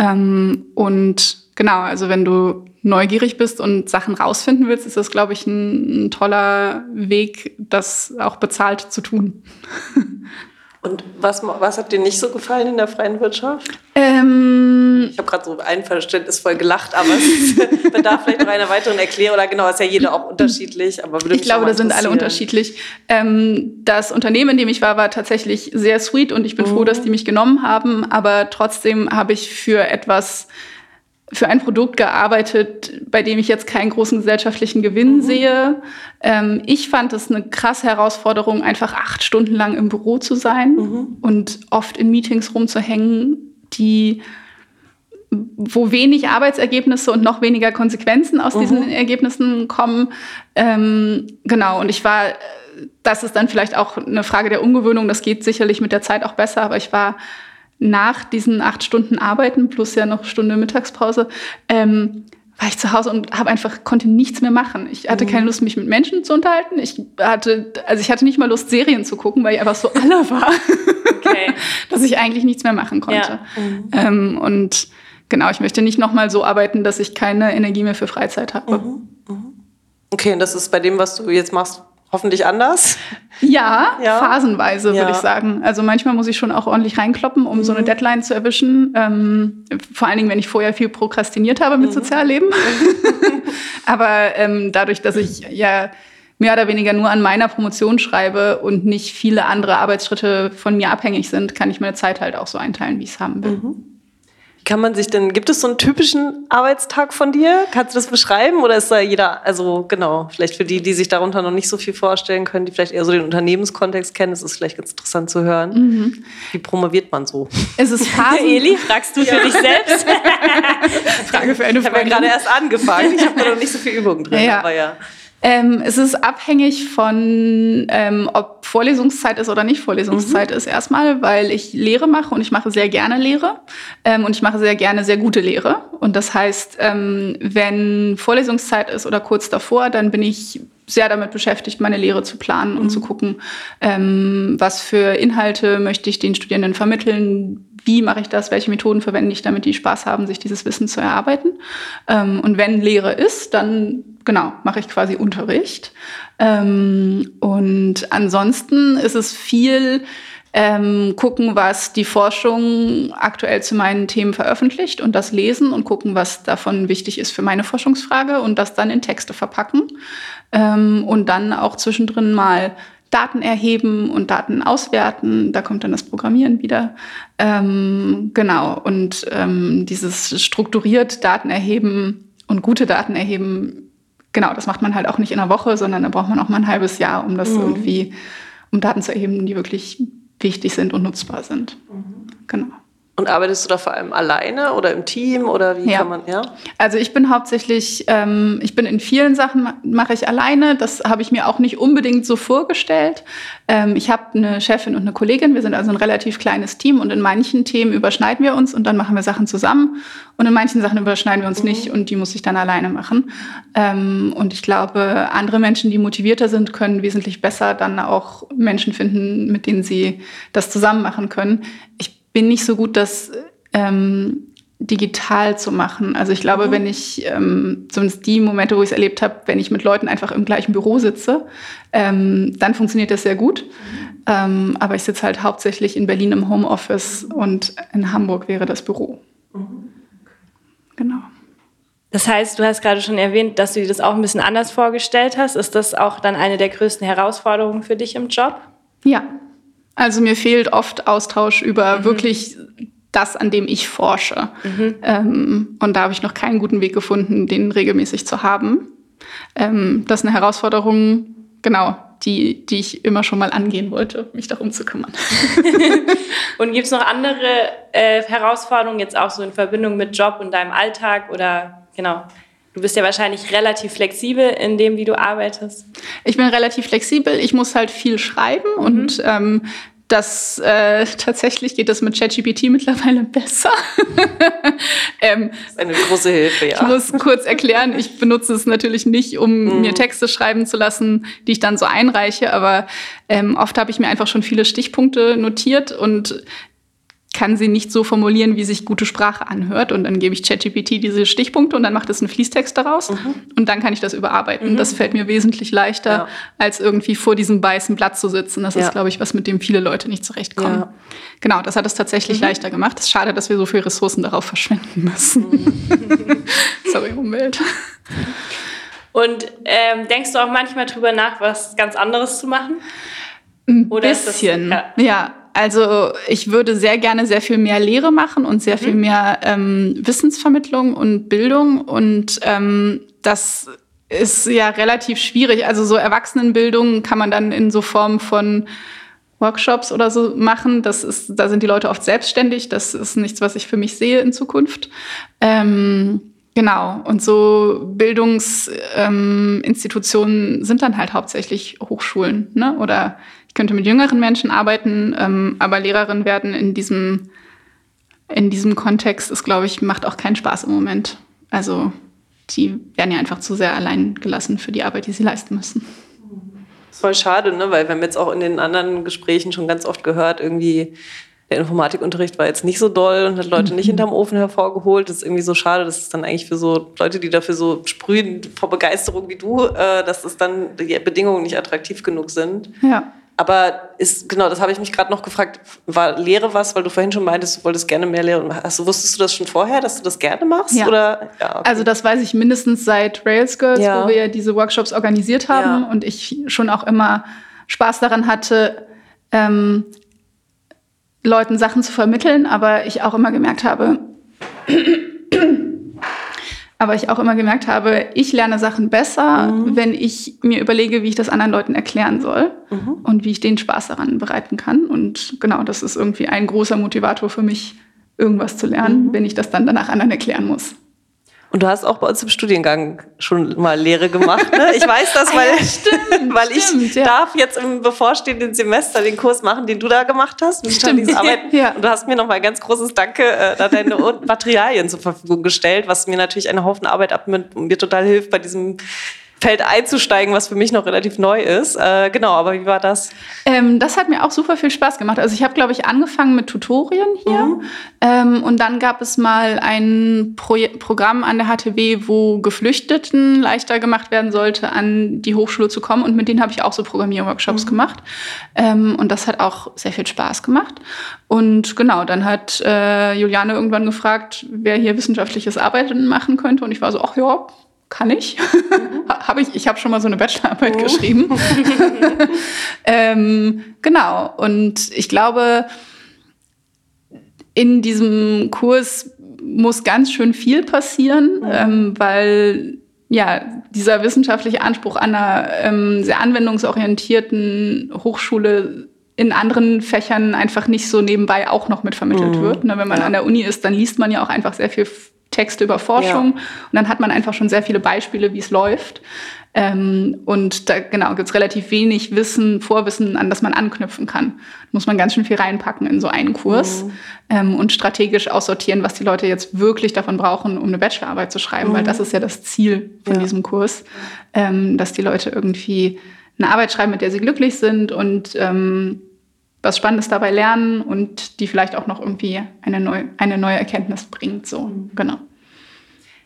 C: Ähm, und genau, also wenn du neugierig bist und Sachen rausfinden willst, ist das, glaube ich, ein, ein toller Weg, das auch bezahlt zu tun.
B: Und was, was hat dir nicht so gefallen in der freien Wirtschaft?
C: Ähm,
B: Ich habe gerade so einverständnisvoll gelacht, aber es bedarf vielleicht noch einer weiteren Erklärung. Oder genau, ist ja jeder auch unterschiedlich. Aber
C: ich glaube, da sind alle unterschiedlich. Ähm, das Unternehmen, in dem ich war, war tatsächlich sehr sweet und ich bin froh, dass die mich genommen haben. Aber trotzdem habe ich für etwas, für ein Produkt gearbeitet, bei dem ich jetzt keinen großen gesellschaftlichen Gewinn sehe. Ähm, ich fand es eine krasse Herausforderung, einfach acht Stunden lang im Büro zu sein und oft in Meetings rumzuhängen, die wo wenig Arbeitsergebnisse und noch weniger Konsequenzen aus diesen Ergebnissen kommen. Ähm, genau, und ich war, das ist dann vielleicht auch eine Frage der Umgewöhnung, das geht sicherlich mit der Zeit auch besser, aber ich war nach diesen acht Stunden Arbeiten plus ja noch Stunde Mittagspause, ähm, war ich zu Hause und habe einfach konnte nichts mehr machen. Ich hatte keine Lust, mich mit Menschen zu unterhalten. Ich hatte, also ich hatte nicht mal Lust, Serien zu gucken, weil ich einfach so alle war,
A: Okay.
C: dass ich eigentlich nichts mehr machen konnte.
A: Ja.
C: Ähm, und genau, ich möchte nicht noch mal so arbeiten, dass ich keine Energie mehr für Freizeit habe.
B: Okay, und das ist bei dem, was du jetzt machst, hoffentlich anders.
C: Ja,
B: Ja.
C: phasenweise
B: Ja.
C: würde ich sagen. Also manchmal muss ich schon auch ordentlich reinkloppen, um so eine Deadline zu erwischen. Ähm, vor allen Dingen, wenn ich vorher viel prokrastiniert habe mit Sozialleben. Aber ähm, dadurch, dass ich ja mehr oder weniger nur an meiner Promotion schreibe und nicht viele andere Arbeitsschritte von mir abhängig sind, kann ich meine Zeit halt auch so einteilen, wie ich es haben will.
B: Kann man sich denn, gibt es so einen typischen Arbeitstag von dir? Kannst du das beschreiben? Oder ist da jeder, also genau, vielleicht für die, die sich darunter noch nicht so viel vorstellen können, die vielleicht eher so den Unternehmenskontext kennen, ist es vielleicht ganz interessant zu hören. Wie promoviert man so?
C: Es ist Phasen.
A: Eli, fragst du für dich selbst?
C: Frage für eine
B: Ich habe ja
C: Freundin.
B: gerade erst angefangen. Ich habe da noch nicht so viel Übung drin,
C: Ja.
B: aber ja.
C: Ähm, es ist abhängig von, ähm, ob Vorlesungszeit ist oder nicht Vorlesungszeit mhm. ist erstmal, weil ich Lehre mache und ich mache sehr gerne Lehre ähm, und ich mache sehr gerne sehr gute Lehre. Und das heißt, ähm, wenn Vorlesungszeit ist oder kurz davor, dann bin ich sehr damit beschäftigt, meine Lehre zu planen mhm. und zu gucken, ähm, was für Inhalte möchte ich den Studierenden vermitteln, wie mache ich das, welche Methoden verwende ich, damit die Spaß haben, sich dieses Wissen zu erarbeiten. Ähm, und wenn Lehre ist, dann genau, mache ich quasi Unterricht. Ähm, und ansonsten ist es viel ähm, gucken, was die Forschung aktuell zu meinen Themen veröffentlicht und das lesen und gucken, was davon wichtig ist für meine Forschungsfrage und das dann in Texte verpacken ähm, und dann auch zwischendrin mal Daten erheben und Daten auswerten. Da kommt dann das Programmieren wieder. Ähm, genau. Und ähm, dieses strukturiert Daten erheben und gute Daten erheben, genau, das macht man halt auch nicht in einer Woche, sondern da braucht man auch mal ein halbes Jahr, um das mhm. irgendwie, um Daten zu erheben, die wirklich wichtig sind und nutzbar sind. Mhm. Genau.
B: Und arbeitest du da vor allem alleine oder im Team oder wie
C: ja.
B: kann man, ja?
C: Also ich bin hauptsächlich, ähm, ich bin in vielen Sachen mache ich alleine. Das habe ich mir auch nicht unbedingt so vorgestellt. Ähm, ich habe eine Chefin und eine Kollegin. Wir sind also ein relativ kleines Team und in manchen Themen überschneiden wir uns und dann machen wir Sachen zusammen. Und in manchen Sachen überschneiden wir uns mhm. nicht und die muss ich dann alleine machen. Ähm, und ich glaube, andere Menschen, die motivierter sind, können wesentlich besser dann auch Menschen finden, mit denen sie das zusammen machen können. Ich bin nicht so gut, das ähm, digital zu machen. Also ich glaube, mhm. wenn ich, ähm, zumindest die Momente, wo ich es erlebt habe, wenn ich mit Leuten einfach im gleichen Büro sitze, ähm, dann funktioniert das sehr gut. Mhm. Ähm, aber ich sitze halt hauptsächlich in Berlin im Homeoffice und in Hamburg wäre das Büro. Mhm. Genau.
A: Das heißt, du hast gerade schon erwähnt, dass du dir das auch ein bisschen anders vorgestellt hast. Ist das auch dann eine der größten Herausforderungen für dich im Job?
C: Ja, also mir fehlt oft Austausch über mhm. wirklich das, an dem ich forsche. Mhm. Ähm, und da habe ich noch keinen guten Weg gefunden, den regelmäßig zu haben. Ähm, das ist eine Herausforderung, genau, die, die ich immer schon mal angehen wollte, mich darum zu kümmern.
A: und gibt es noch andere äh, Herausforderungen, jetzt auch so in Verbindung mit Job und deinem Alltag oder genau? Du bist ja wahrscheinlich relativ flexibel in dem, wie du arbeitest.
C: Ich bin relativ flexibel. Ich muss halt viel schreiben mhm. und ähm, das äh, tatsächlich geht das mit ChatGPT mittlerweile besser.
B: ähm, das ist eine große Hilfe, ja.
C: Ich muss kurz erklären, ich benutze es natürlich nicht, um mhm. mir Texte schreiben zu lassen, die ich dann so einreiche, aber ähm, oft habe ich mir einfach schon viele Stichpunkte notiert und kann sie nicht so formulieren, wie sich gute Sprache anhört. Und dann gebe ich ChatGPT diese Stichpunkte und dann macht es einen Fließtext daraus. Mhm. Und dann kann ich das überarbeiten. Mhm. Das fällt mir wesentlich leichter, ja. als irgendwie vor diesem weißen Blatt zu sitzen. Das ja. ist, glaube ich, was, mit dem viele Leute nicht zurechtkommen. Ja. Genau, das hat es tatsächlich mhm. leichter gemacht. Es ist schade, dass wir so viele Ressourcen darauf verschwenden müssen. Mhm. Sorry, Umwelt.
A: Und ähm, denkst du auch manchmal drüber nach, was ganz anderes zu machen?
C: Ein Oder bisschen, das, ja. ja. Also ich würde sehr gerne sehr viel mehr Lehre machen und sehr mhm. viel mehr ähm, Wissensvermittlung und Bildung. Und ähm, das ist ja relativ schwierig. Also so Erwachsenenbildung kann man dann in so Form von Workshops oder so machen. Das ist, da sind die Leute oft selbstständig. Das ist nichts, was ich für mich sehe in Zukunft. Ähm, genau. Und so Bildungsinstitutionen ähm, sind dann halt hauptsächlich Hochschulen, ne? Oder könnte mit jüngeren Menschen arbeiten, ähm, aber Lehrerin werden in diesem, in diesem Kontext ist, glaube ich, macht auch keinen Spaß im Moment. Also die werden ja einfach zu sehr allein gelassen für die Arbeit, die sie leisten müssen.
B: Voll schade, ne? weil wir haben jetzt auch in den anderen Gesprächen schon ganz oft gehört, irgendwie der Informatikunterricht war jetzt nicht so doll und hat Leute nicht hinterm Ofen hervorgeholt. Das ist irgendwie so schade, dass es dann eigentlich für so Leute, die dafür so sprühen vor Begeisterung wie du, äh, dass es dann die Bedingungen nicht attraktiv genug sind.
C: Ja.
B: Aber ist, genau, das habe ich mich gerade noch gefragt, war Lehre was, weil du vorhin schon meintest, du wolltest gerne mehr lehren. Hast wusstest du das schon vorher, dass du das gerne machst?
C: Ja.
B: Oder?
C: Ja, okay. Also das weiß ich mindestens seit Rails Girls, ja. wo wir diese Workshops organisiert haben und ich schon auch immer Spaß daran hatte, ähm, Leuten Sachen zu vermitteln, aber ich auch immer gemerkt habe, aber ich auch immer gemerkt habe, ich lerne Sachen besser, mhm. wenn ich mir überlege, wie ich das anderen Leuten erklären soll mhm. und wie ich den Spaß daran bereiten kann. Und genau, das ist irgendwie ein großer Motivator für mich, irgendwas zu lernen, mhm. wenn ich das dann danach anderen erklären muss.
B: Und du hast auch bei uns im Studiengang schon mal Lehre gemacht. Ne? Ich weiß das, weil,
C: ah, ja, stimmt,
B: weil ich
C: stimmt, ja.
B: darf jetzt im bevorstehenden Semester den Kurs machen, den du da gemacht hast. Mit
C: Stimmt.
B: Arbeiten.
C: Ja.
B: Und du hast mir noch mal ein ganz großes Danke äh, da deine Materialien zur Verfügung gestellt, was mir natürlich einen Haufen Arbeit abnimmt und mir total hilft bei diesem Feld einzusteigen, was für mich noch relativ neu ist. Äh, genau, aber wie war das?
C: Ähm, das hat mir auch super viel Spaß gemacht. Also ich habe, glaube ich, angefangen mit Tutorien hier.
B: Mhm.
C: Ähm, und dann gab es mal ein Pro Programm an der HTW, wo Geflüchteten leichter gemacht werden sollte, an die Hochschule zu kommen. Und mit denen habe ich auch so Programmierworkshops
B: Mhm.
C: gemacht. Ähm, und das hat auch sehr viel Spaß gemacht. Und genau, dann hat äh, Juliane irgendwann gefragt, wer hier wissenschaftliches Arbeiten machen könnte. Und ich war so, ach ja, kann ich. habe ich. Ich habe schon mal so eine Bachelorarbeit geschrieben. ähm, genau. Und ich glaube, in diesem Kurs muss ganz schön viel passieren, ähm, weil ja, dieser wissenschaftliche Anspruch an einer ähm, sehr anwendungsorientierten Hochschule in anderen Fächern einfach nicht so nebenbei auch noch mitvermittelt wird. Ne, wenn man
B: Ja.
C: an der Uni ist, dann liest man ja auch einfach sehr viel Texte über Forschung und dann hat man einfach schon sehr viele Beispiele, wie es läuft. Ähm, und da genau gibt's relativ wenig Wissen, Vorwissen, an das man anknüpfen kann. Muss man ganz schön viel reinpacken in so einen Kurs ähm, und strategisch aussortieren, was die Leute jetzt wirklich davon brauchen, um eine Bachelorarbeit zu schreiben, weil das ist ja das Ziel von
B: Ja.
C: diesem Kurs, ähm, dass die Leute irgendwie eine Arbeit schreiben, mit der sie glücklich sind und ähm, was Spannendes dabei lernen und die vielleicht auch noch irgendwie eine, neu, eine neue Erkenntnis bringt. So, genau.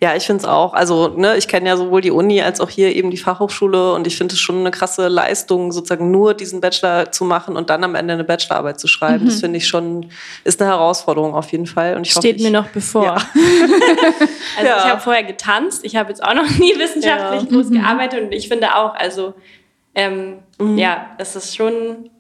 B: Ja, ich finde es auch. Also, ne, ich kenne ja sowohl die Uni als auch hier eben die Fachhochschule und ich finde es schon eine krasse Leistung, sozusagen nur diesen Bachelor zu machen und dann am Ende eine Bachelorarbeit zu schreiben. Das finde ich schon, ist eine Herausforderung auf jeden Fall. Und ich
A: Steht
B: hoffe,
A: mir
B: ich,
A: noch bevor.
B: Ja.
A: also
B: Ja.
A: ich habe vorher getanzt, ich habe jetzt auch noch nie wissenschaftlich
B: Ja.
A: groß gearbeitet und ich finde auch, also ähm, ja, es ist schon,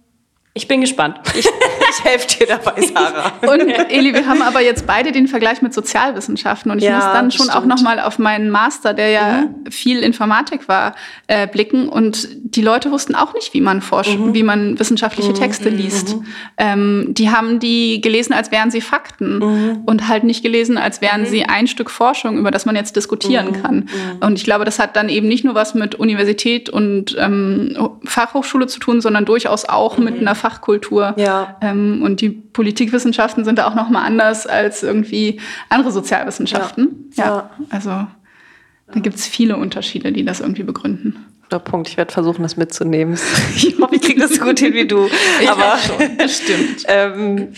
A: ich bin gespannt.
B: ich, ich helfe dir dabei, Sarah.
C: Und Eli, wir haben aber jetzt beide den Vergleich mit Sozialwissenschaften und ich
B: Ja,
C: muss dann schon auch
B: stimmt.
C: noch mal auf meinen Master, der ja viel Informatik war, äh, blicken. Und die Leute wussten auch nicht, wie man forscht, wie man wissenschaftliche Texte liest. Ähm, die haben die gelesen, als wären sie Fakten und halt nicht gelesen, als wären sie ein Stück Forschung, über das man jetzt diskutieren kann. Und ich glaube, das hat dann eben nicht nur was mit Universität und ähm, Fachhochschule zu tun, sondern durchaus auch mit einer Fachkultur.
B: Ja.
C: Ähm, und die Politikwissenschaften sind da auch noch mal anders als irgendwie andere Sozialwissenschaften.
B: Ja.
C: Ja, also da gibt es viele Unterschiede, die das irgendwie begründen.
B: Punkt. Ich werde versuchen, das mitzunehmen. Ich hoffe, ich kriege das so gut hin wie du. Aber
C: Bestimmt.
B: ähm,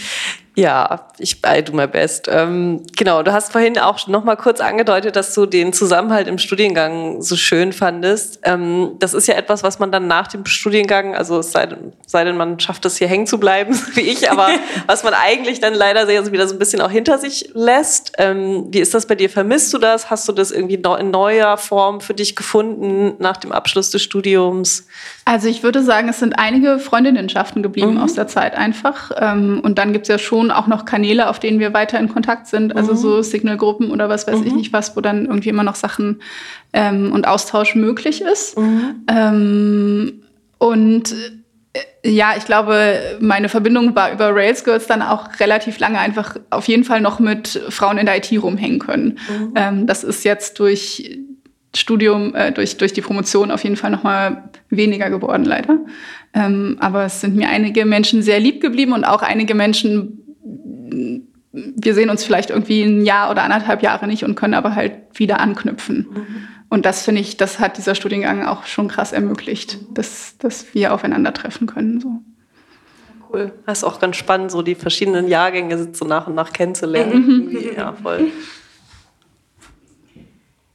B: ja, ich I do my best. Ähm, genau, du hast vorhin auch noch mal kurz angedeutet, dass du den Zusammenhalt im Studiengang so schön fandest. Ähm, das ist ja etwas, was man dann nach dem Studiengang, also es sei, denn- sei denn, man schafft es hier hängen zu bleiben, wie ich, aber was man eigentlich dann leider sehr, wieder so ein bisschen auch hinter sich lässt. Ähm, wie ist das bei dir? Vermisst du das? Hast du das irgendwie in neuer Form für dich gefunden nach dem Abschluss des Studiums?
C: Also ich würde sagen, es sind einige Freundinnenschaften geblieben aus der Zeit einfach. Ähm, und dann gibt's ja schon auch noch Kanäle, auf denen wir weiter in Kontakt sind. Also so Signalgruppen oder was weiß ich nicht was, wo dann irgendwie immer noch Sachen ähm, und Austausch möglich ist. Ähm, und äh, ja, ich glaube, meine Verbindung war über Rails Girls dann auch relativ lange einfach auf jeden Fall noch mit Frauen in der IT rumhängen können. Ähm, das ist jetzt durch Studium, äh, durch, durch die Promotion auf jeden Fall noch mal weniger geworden, leider. Ähm, aber es sind mir einige Menschen sehr lieb geblieben und auch einige Menschen, wir sehen uns vielleicht irgendwie ein Jahr oder anderthalb Jahre nicht und können aber halt wieder anknüpfen. Und das finde ich, das hat dieser Studiengang auch schon krass ermöglicht, dass, dass wir aufeinandertreffen können. So.
B: Cool. Das ist auch ganz spannend, so die verschiedenen Jahrgänge so nach und nach kennenzulernen. Irgendwie, ja, voll.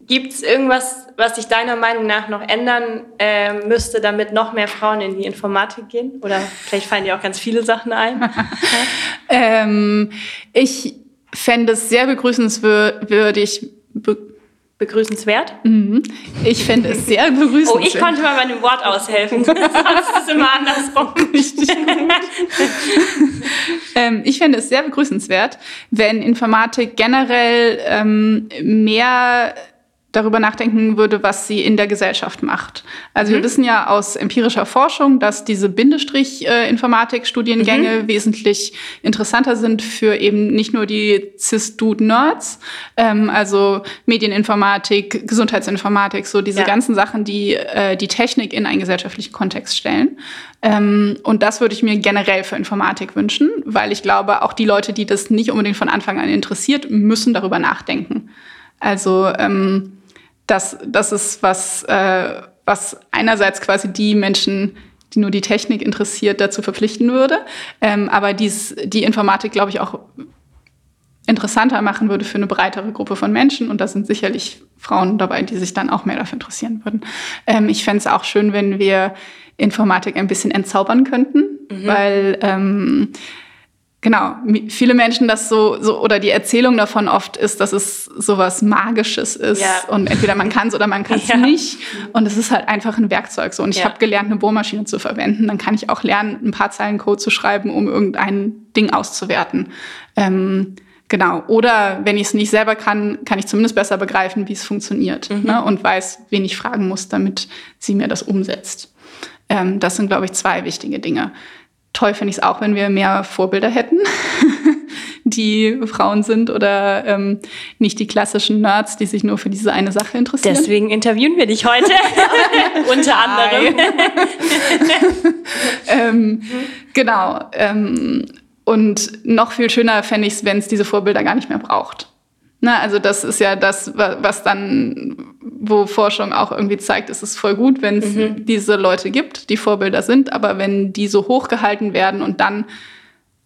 A: Gibt es irgendwas, was sich deiner Meinung nach noch ändern äh, müsste, damit noch mehr Frauen in die Informatik gehen? Oder vielleicht fallen dir auch ganz viele Sachen ein.
C: Ähm, ich fände es sehr begrüßenswürdig, be
A: Begrüßenswert.
C: Mhm. ich fände es sehr begrüßenswert.
A: Oh, ich konnte mal bei einem Wort aushelfen. Sonst ist es immer andersrum.
C: Ähm, ich fände es sehr begrüßenswert, wenn Informatik generell ähm, mehr darüber nachdenken würde, was sie in der Gesellschaft macht. Also
A: Mhm.
C: wir wissen ja aus empirischer Forschung, dass diese Bindestrich-Informatik-Studiengänge
A: Mhm.
C: wesentlich interessanter sind für eben nicht nur die Cis-Dude-Nerds, ähm, also Medieninformatik, Gesundheitsinformatik, so diese
A: Ja.
C: ganzen Sachen, die äh, die Technik in einen gesellschaftlichen Kontext stellen. Ähm, und das würde ich mir generell für Informatik wünschen, weil ich glaube, auch die Leute, die das nicht unbedingt von Anfang an interessiert, müssen darüber nachdenken. Also ähm, das, das ist was, äh, was einerseits quasi die Menschen, die nur die Technik interessiert, dazu verpflichten würde, ähm, aber dies, die Informatik, glaube ich, auch interessanter machen würde für eine breitere Gruppe von Menschen. Und da sind sicherlich Frauen dabei, die sich dann auch mehr dafür interessieren würden. Ähm, ich fände es auch schön, wenn wir Informatik ein bisschen entzaubern könnten, weil ähm, genau viele Menschen das so, so oder die Erzählung davon oft ist, dass es sowas Magisches ist
A: Ja.
C: und entweder man kann es oder man kann es
A: Ja.
C: nicht. Und es ist halt einfach ein Werkzeug so. Und ich
A: Ja.
C: habe gelernt, eine Bohrmaschine zu verwenden. Dann kann ich auch lernen, ein paar Zeilen Code zu schreiben, um irgendein Ding auszuwerten. Ähm, Genau. Oder wenn ich es nicht selber kann, kann ich zumindest besser begreifen, wie es funktioniert ne? und weiß, wen ich fragen muss, damit sie mir das umsetzt. Ähm, das sind, glaube ich, zwei wichtige Dinge. Toll finde ich es auch, wenn wir mehr Vorbilder hätten, die Frauen sind oder ähm, nicht die klassischen Nerds, die sich nur für diese eine Sache interessieren.
A: Deswegen interviewen wir dich heute. Unter anderem.
C: ähm, genau. Ähm, und noch viel schöner fände ich es, wenn es diese Vorbilder gar nicht mehr braucht. Na, also das ist ja das, wa- was dann, wo Forschung auch irgendwie zeigt, es ist voll gut, wenn es diese Leute gibt, die Vorbilder sind, aber wenn die so hochgehalten werden und dann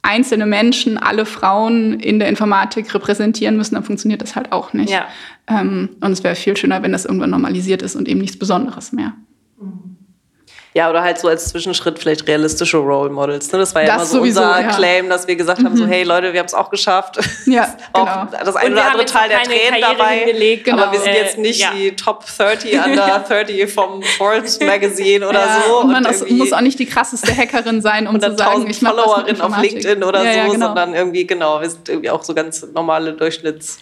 C: einzelne Menschen, alle Frauen in der Informatik repräsentieren müssen, dann funktioniert das halt auch nicht.
A: Ja.
C: Ähm, und es wäre viel schöner, wenn das irgendwann normalisiert ist und eben nichts Besonderes mehr.
B: Ja, oder halt so als Zwischenschritt vielleicht realistische Role Models. Ne? Das war ja
C: Das
B: immer so
C: sowieso,
B: unser
C: ja. Mhm.
B: Claim, dass wir gesagt haben, so hey Leute, wir haben es auch geschafft.
C: Ja,
B: auch
C: genau.
B: das
A: Und
B: eine oder andere Teil der Tränen
A: Karriere
B: dabei.
A: hingelegt,
C: Genau.
B: Aber wir sind
A: Äh,
B: jetzt nicht
A: ja.
B: die Top 30 under 30 vom Forbes Magazine oder
C: Ja,
B: so.
C: und man
B: irgendwie
C: muss auch nicht die krasseste Hackerin sein, um zu sagen,
B: 100.000
C: ich mache
B: Followerin auf. LinkedIn oder
C: ja,
B: so,
C: ja, genau.
B: sondern irgendwie, genau, wir sind irgendwie auch so ganz normale Durchschnitts.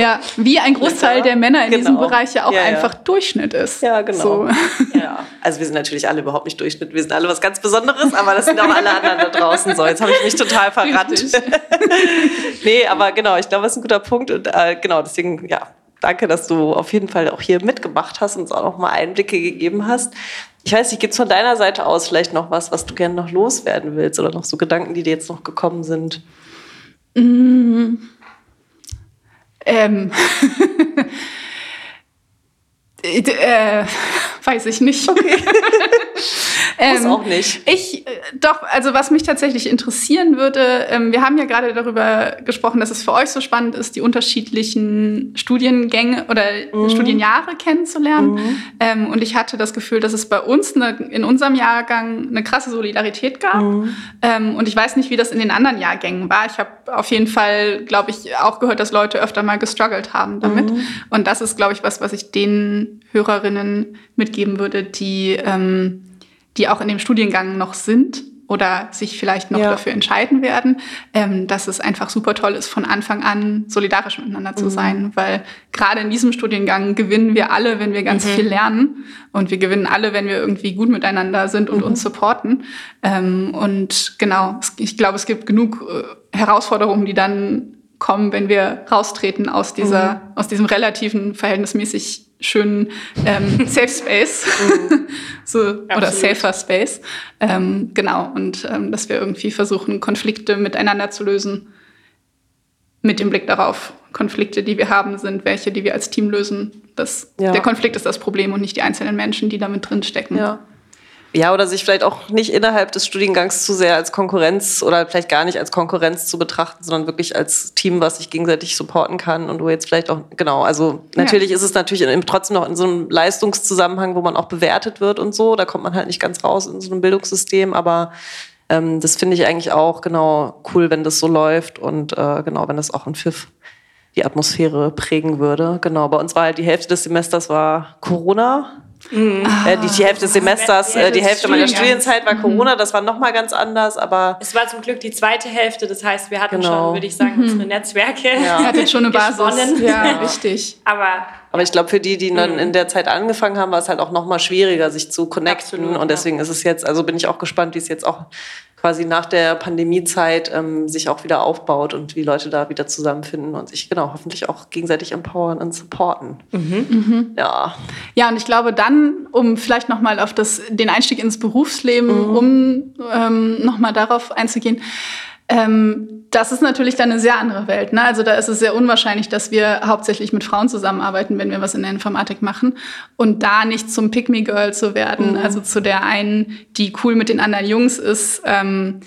C: Ja, wie ein Großteil
B: Ja,
C: der Männer in
B: genau.
C: diesem Bereich ja auch
B: Ja,
C: einfach Durchschnitt ist.
B: Ja, genau.
C: So.
B: Ja. Also wir sind natürlich alle überhaupt nicht Durchschnitt, wir sind alle was ganz Besonderes, aber das sind auch alle anderen da draußen so. Jetzt habe ich mich total verrannt. Nee, aber genau, ich glaube, das ist ein guter Punkt und äh, genau, deswegen, ja, danke, dass du auf jeden Fall auch hier mitgemacht hast und uns auch noch mal Einblicke gegeben hast. Ich weiß nicht, gibt es von deiner Seite aus vielleicht noch was, was du gerne noch loswerden willst oder noch so Gedanken, die dir jetzt noch gekommen sind?
C: Ähm. äh, weiß ich nicht. Okay.
B: Muss auch nicht.
C: Ich, äh, doch, also was mich tatsächlich interessieren würde, ähm, wir haben ja gerade darüber gesprochen, dass es für euch so spannend ist, die unterschiedlichen Studiengänge oder Studienjahre kennenzulernen. Ähm, und ich hatte das Gefühl, dass es bei uns eine, in unserem Jahrgang eine krasse Solidarität gab. Ähm, und ich weiß nicht, wie das in den anderen Jahrgängen war. Ich habe auf jeden Fall, glaube ich, auch gehört, dass Leute öfter mal gestruggelt haben damit. Und das ist, glaube ich, was, was ich den Hörerinnen mitgeben würde, die ähm, die auch in dem Studiengang noch sind oder sich vielleicht noch
B: Ja.
C: dafür entscheiden werden, ähm, dass es einfach super toll ist, von Anfang an solidarisch miteinander zu sein, weil gerade in diesem Studiengang gewinnen wir alle, wenn wir ganz viel lernen. Und wir gewinnen alle, wenn wir irgendwie gut miteinander sind und uns supporten. Ähm, und genau, ich glaube, es gibt genug äh, Herausforderungen, die dann kommen, wenn wir raustreten aus dieser, aus diesem relativen, verhältnismäßig schönen ähm, Safe Space. so, oder safer Space. Ähm, genau. Und ähm, dass wir irgendwie versuchen, Konflikte miteinander zu lösen. Mit dem Blick darauf, Konflikte, die wir haben, sind welche, die wir als Team lösen. Das,
B: Ja.
C: Der Konflikt ist das Problem und nicht die einzelnen Menschen, die damit drin stecken.
B: Ja. Ja, oder sich vielleicht auch nicht innerhalb des Studiengangs zu sehr als Konkurrenz oder vielleicht gar nicht als Konkurrenz zu betrachten, sondern wirklich als Team, was sich gegenseitig supporten kann und wo jetzt vielleicht auch, genau, also natürlich ist es natürlich trotzdem noch in so einem Leistungszusammenhang, wo man auch bewertet wird und so, da kommt man halt nicht ganz raus in so einem Bildungssystem, aber ähm, das finde ich eigentlich auch genau cool, wenn das so läuft und äh, genau, wenn das auch ein Pfiff die Atmosphäre prägen würde. Genau, bei uns war halt die Hälfte des Semesters war Corona. Mhm. Äh, die, die, Hälfte des Semesters, äh, die Hälfte meiner Studienzeit war mhm. Corona, das war nochmal ganz anders, aber.
A: Es war zum Glück die zweite Hälfte, das heißt, wir hatten genau. schon, würde ich sagen, mhm. unsere Netzwerke.
C: Ja. Hattet schon eine Basis.
A: Ja, ja, richtig.
B: Aber aber ich glaube, für die, die dann mhm. in der Zeit angefangen haben, war es halt auch noch mal schwieriger, sich zu connecten. Absolut, und deswegen ja. ist es jetzt, also bin ich auch gespannt, wie es jetzt auch quasi nach der Pandemiezeit ähm, sich auch wieder aufbaut und wie Leute da wieder zusammenfinden und sich genau hoffentlich auch gegenseitig empowern und supporten. Mhm.
C: Mhm. Ja. Ja, und ich glaube dann, um vielleicht noch mal auf das, den Einstieg ins Berufsleben, mhm. um ähm, noch mal darauf einzugehen, ähm, das ist natürlich dann eine sehr andere Welt. Ne? Also da ist es sehr unwahrscheinlich, dass wir hauptsächlich mit Frauen zusammenarbeiten, wenn wir was in der Informatik machen. Und da nicht zum Pick-Me-Girl zu werden, mhm. also zu der einen, die cool mit den anderen Jungs ist. Ähm,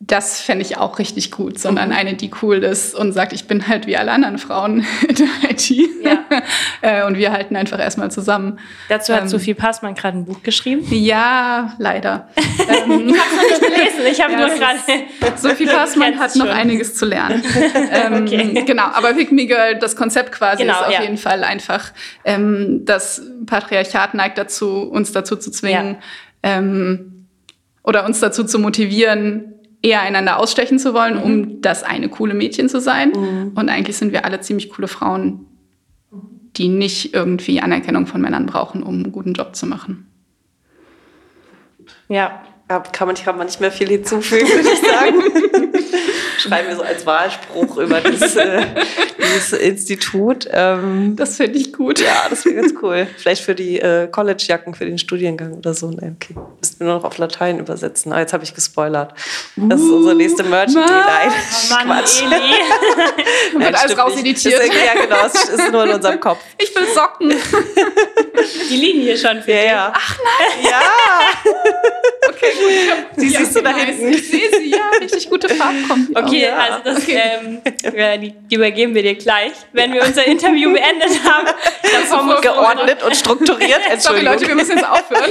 C: das fände ich auch richtig gut, sondern mhm. eine, die cool ist und sagt, ich bin halt wie alle anderen Frauen in der IT. Ja. Äh, und wir halten einfach erstmal zusammen.
A: Dazu hat ähm, Sophie Passmann gerade ein Buch geschrieben.
C: Ja, leider.
A: ähm, ich habe noch nicht gelesen. Ich habe ja, nur gerade.
C: Sophie Passmann hat noch schon. einiges zu lernen. ähm, okay. Genau, aber Pick Me Girl, das Konzept quasi genau, ist auf ja. jeden Fall einfach, ähm, das Patriarchat neigt dazu, uns dazu zu zwingen. Ja. Ähm, oder uns dazu zu motivieren, eher einander ausstechen zu wollen, um mhm. das eine coole Mädchen zu sein. Mhm. Und eigentlich sind wir alle ziemlich coole Frauen, die nicht irgendwie Anerkennung von Männern brauchen, um einen guten Job zu machen.
B: Ja, kann man, kann man nicht mehr viel hinzufügen, würde ich sagen. Schreiben wir so als Wahlspruch über dieses, äh, dieses Institut.
C: Ähm, das finde ich gut.
B: Ja, das wäre ganz cool. Vielleicht für die äh, College-Jacken, für den Studiengang oder so. Nee, okay. Müssten wir nur noch auf Latein übersetzen. Ah, jetzt habe ich gespoilert. Das ist unsere nächste Merch-Idee. Nein,
A: oh Mann, Quatsch. Eli.
C: Wird alles rauseditiert.
B: Ja, genau. Es ist nur in unserem Kopf.
C: Ich will Socken.
A: Die liegen hier schon für
B: ja, ja.
C: Ach nein.
B: Ja.
C: Okay, gut.
B: Sie siehst du da hinten.
C: Ich sehe sie, ja. Richtig gute Farben kommen.
A: Okay, ja. also das okay. ähm, die, die, übergeben wir dir gleich. Wenn wir unser Interview beendet haben,
B: wir geordnet und strukturiert.
C: Sorry Leute, wir müssen jetzt aufhören.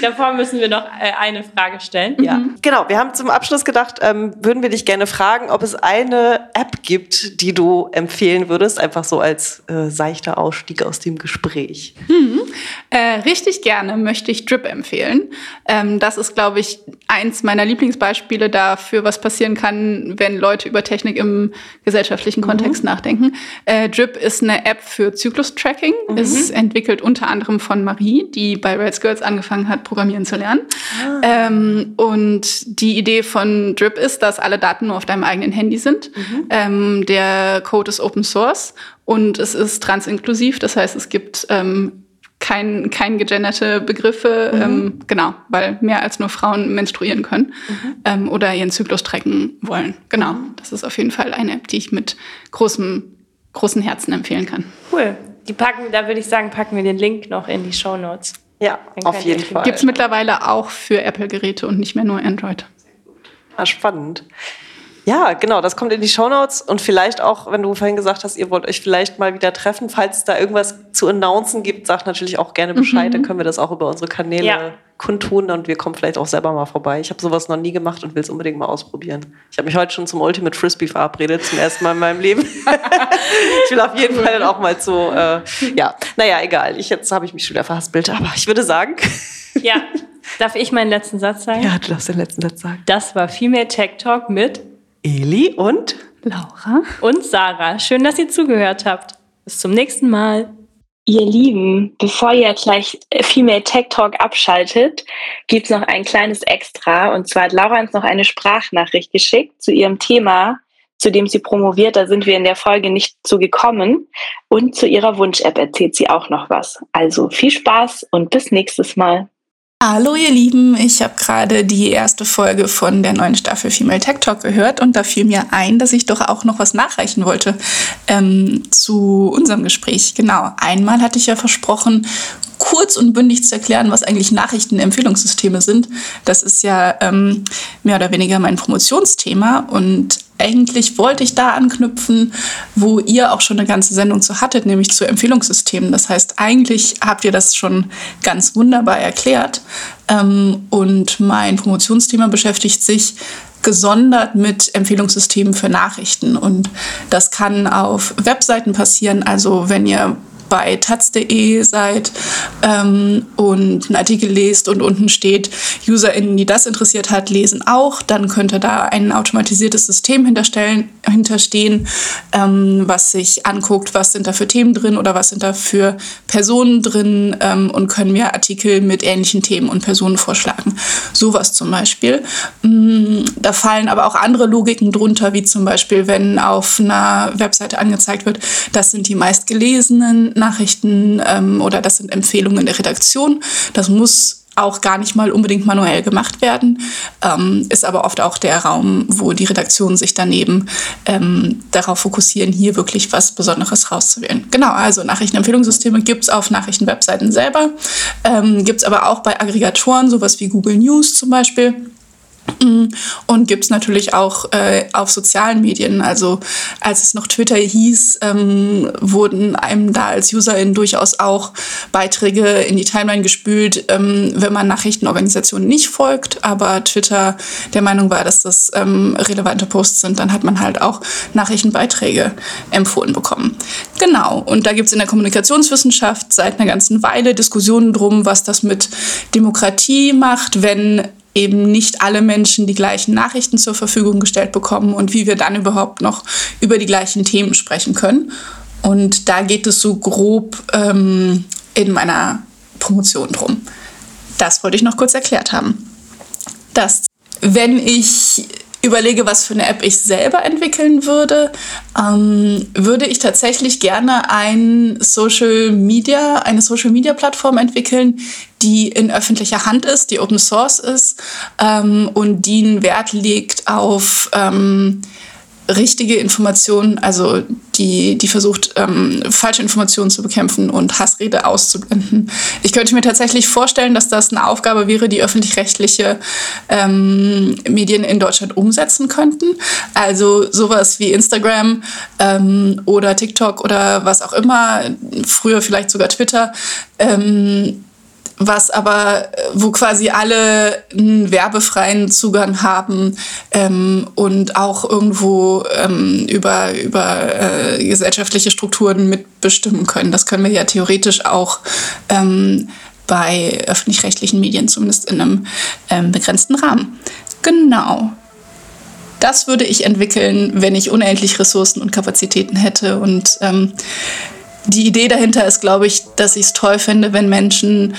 A: Davor müssen wir noch äh, eine Frage stellen.
B: Ja, mhm. genau. Wir haben zum Abschluss gedacht, ähm, würden wir dich gerne fragen, ob es eine App gibt, die du empfehlen würdest, einfach so als äh, seichter Ausstieg aus dem Gespräch.
C: Mhm. Äh, richtig gerne möchte ich Drip empfehlen. Ähm, das ist, glaube ich, eins meiner Lieblingsbeispiele dafür, was passieren kann, wenn Leute über Technik im gesellschaftlichen mhm. Kontext nachdenken. Äh, Drip ist eine App für Zyklus-Tracking. Mhm. Ist entwickelt unter anderem von Marie, die bei Rails Girls angefangen hat, Programmieren zu lernen. Ah. Ähm, und die Idee von Drip ist, dass alle Daten nur auf deinem eigenen Handy sind. Mhm. Ähm, der Code ist Open Source und es ist transinklusiv. Das heißt, es gibt ähm, kein, kein gegenderte Begriffe, mhm. ähm, genau, weil mehr als nur Frauen menstruieren können mhm. ähm, oder ihren Zyklus trecken wollen. Genau, mhm. das ist auf jeden Fall eine App, die ich mit großem, großen Herzen empfehlen kann.
A: Cool. Die packen, da würde ich sagen, packen wir den Link noch in die Show Notes.
B: Ja, auf jeden Fall.
C: Gibt es mittlerweile auch für Apple-Geräte und nicht mehr nur Android.
B: Ah, spannend. Ja, genau, das kommt in die Shownotes und vielleicht auch, wenn du vorhin gesagt hast, ihr wollt euch vielleicht mal wieder treffen, falls es da irgendwas zu announcen gibt, sagt natürlich auch gerne Bescheid, mhm. dann können wir das auch über unsere Kanäle ja. kundtun und wir kommen vielleicht auch selber mal vorbei. Ich habe sowas noch nie gemacht und will es unbedingt mal ausprobieren. Ich habe mich heute schon zum Ultimate Frisbee verabredet, zum ersten Mal in meinem Leben. ich will auf jeden Fall dann auch mal zu, äh, ja, naja, egal, ich, jetzt habe ich mich schon wieder verhaspelt, aber ich würde sagen...
A: ja, darf ich meinen letzten Satz sagen?
B: Ja, du darfst den letzten Satz sagen.
A: Das war Female Tech Talk mit
B: Eli und
C: Laura
A: und Sarah. Schön, dass ihr zugehört habt. Bis zum nächsten Mal.
D: Ihr Lieben, bevor ihr gleich Female Tech Talk abschaltet, gibt's noch ein kleines Extra. Und zwar hat Laura uns noch eine Sprachnachricht geschickt zu ihrem Thema, zu dem sie promoviert. Da sind wir in der Folge nicht zu gekommen. Und zu ihrer Wunsch-App erzählt sie auch noch was. Also viel Spaß und bis nächstes Mal.
E: Hallo ihr Lieben, ich habe gerade die erste Folge von der neuen Staffel Female Tech Talk gehört und da fiel mir ein, dass ich doch auch noch was nachreichen wollte ähm, zu unserem Gespräch. Genau, einmal hatte ich ja versprochen, kurz und bündig zu erklären, was eigentlich Nachrichtenempfehlungssysteme sind. Das ist ja ähm, mehr oder weniger mein Promotionsthema und eigentlich wollte ich da anknüpfen, wo ihr auch schon eine ganze Sendung zu hattet, nämlich zu Empfehlungssystemen. Das heißt, eigentlich habt ihr das schon ganz wunderbar erklärt. Ähm, und mein Promotionsthema beschäftigt sich gesondert mit Empfehlungssystemen für Nachrichten. Und das kann auf Webseiten passieren. Also wenn ihr
C: bei taz.de seid ähm, und einen Artikel lest und unten steht, UserInnen, die das interessiert hat, lesen auch, dann könnte da ein automatisiertes System hinterstellen, hinterstehen, ähm, was sich anguckt, was sind da für Themen drin oder was sind da für Personen drin ähm, und können mir Artikel mit ähnlichen Themen und Personen vorschlagen. Sowas zum Beispiel. Mm, da fallen aber auch andere Logiken drunter, wie zum Beispiel, wenn auf einer Webseite angezeigt wird, das sind die meistgelesenen Nachrichten ähm, oder das sind Empfehlungen der Redaktion. Das muss auch gar nicht mal unbedingt manuell gemacht werden, ähm, ist aber oft auch der Raum, wo die Redaktionen sich daneben ähm, darauf fokussieren, hier wirklich was Besonderes rauszuwählen. Genau, also Nachrichtenempfehlungssysteme gibt es auf Nachrichtenwebseiten selber, ähm, gibt es aber auch bei Aggregatoren, sowas wie Google News zum Beispiel. Und gibt es natürlich auch äh, auf sozialen Medien. Also als es noch Twitter hieß, ähm, wurden einem da als Userin durchaus auch Beiträge in die Timeline gespült, ähm, wenn man Nachrichtenorganisationen nicht folgt, aber Twitter der Meinung war, dass das ähm, relevante Posts sind, dann hat man halt auch Nachrichtenbeiträge empfohlen bekommen. Genau, und da gibt es in der Kommunikationswissenschaft seit einer ganzen Weile Diskussionen drum, was das mit Demokratie macht, wenn eben nicht alle Menschen die gleichen Nachrichten zur Verfügung gestellt bekommen und wie wir dann überhaupt noch über die gleichen Themen sprechen können. Und da geht es so grob ähm, in meiner Promotion drum. Das wollte ich noch kurz erklärt haben. Das, wenn ich überlege, was für eine App ich selber entwickeln würde, ähm, würde ich tatsächlich gerne ein Social Media, eine Social Media Plattform entwickeln, die in öffentlicher Hand ist, die Open Source ist ähm, und die einen Wert legt auf ähm, richtige Informationen, also die, die versucht, ähm, falsche Informationen zu bekämpfen und Hassrede auszublenden. Ich könnte mir tatsächlich vorstellen, dass das eine Aufgabe wäre, die öffentlich-rechtliche ähm, Medien in Deutschland umsetzen könnten. Also sowas wie Instagram ähm, oder TikTok oder was auch immer, früher vielleicht sogar Twitter. Ähm, was aber, wo quasi alle einen werbefreien Zugang haben ähm, und auch irgendwo ähm, über, über äh, gesellschaftliche Strukturen mitbestimmen können. Das können wir ja theoretisch auch ähm, bei öffentlich-rechtlichen Medien, zumindest in einem ähm, begrenzten Rahmen. Genau. Das würde ich entwickeln, wenn ich unendlich Ressourcen und Kapazitäten hätte. Und ähm, die Idee dahinter ist, glaube ich, dass ich es toll finde, wenn Menschen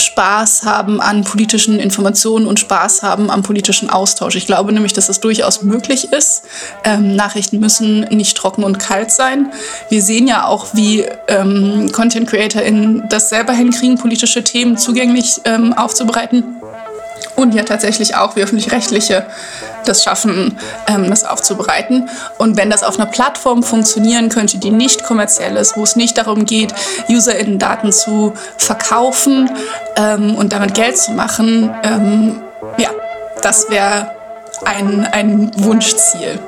C: Spaß haben an politischen Informationen und Spaß haben am politischen Austausch. Ich glaube nämlich, dass es durchaus möglich ist. Ähm, Nachrichten müssen nicht trocken und kalt sein. Wir sehen ja auch, wie ähm, Content CreatorInnen das selber hinkriegen, politische Themen zugänglich ähm, aufzubereiten und ja tatsächlich auch wie öffentlich-rechtliche das schaffen, ähm, das aufzubereiten. Und wenn das auf einer Plattform funktionieren könnte, die nicht kommerziell ist, wo es nicht darum geht, UserInnen-Daten zu verkaufen ähm, und damit Geld zu machen, ähm, ja, das wäre ein, ein Wunschziel.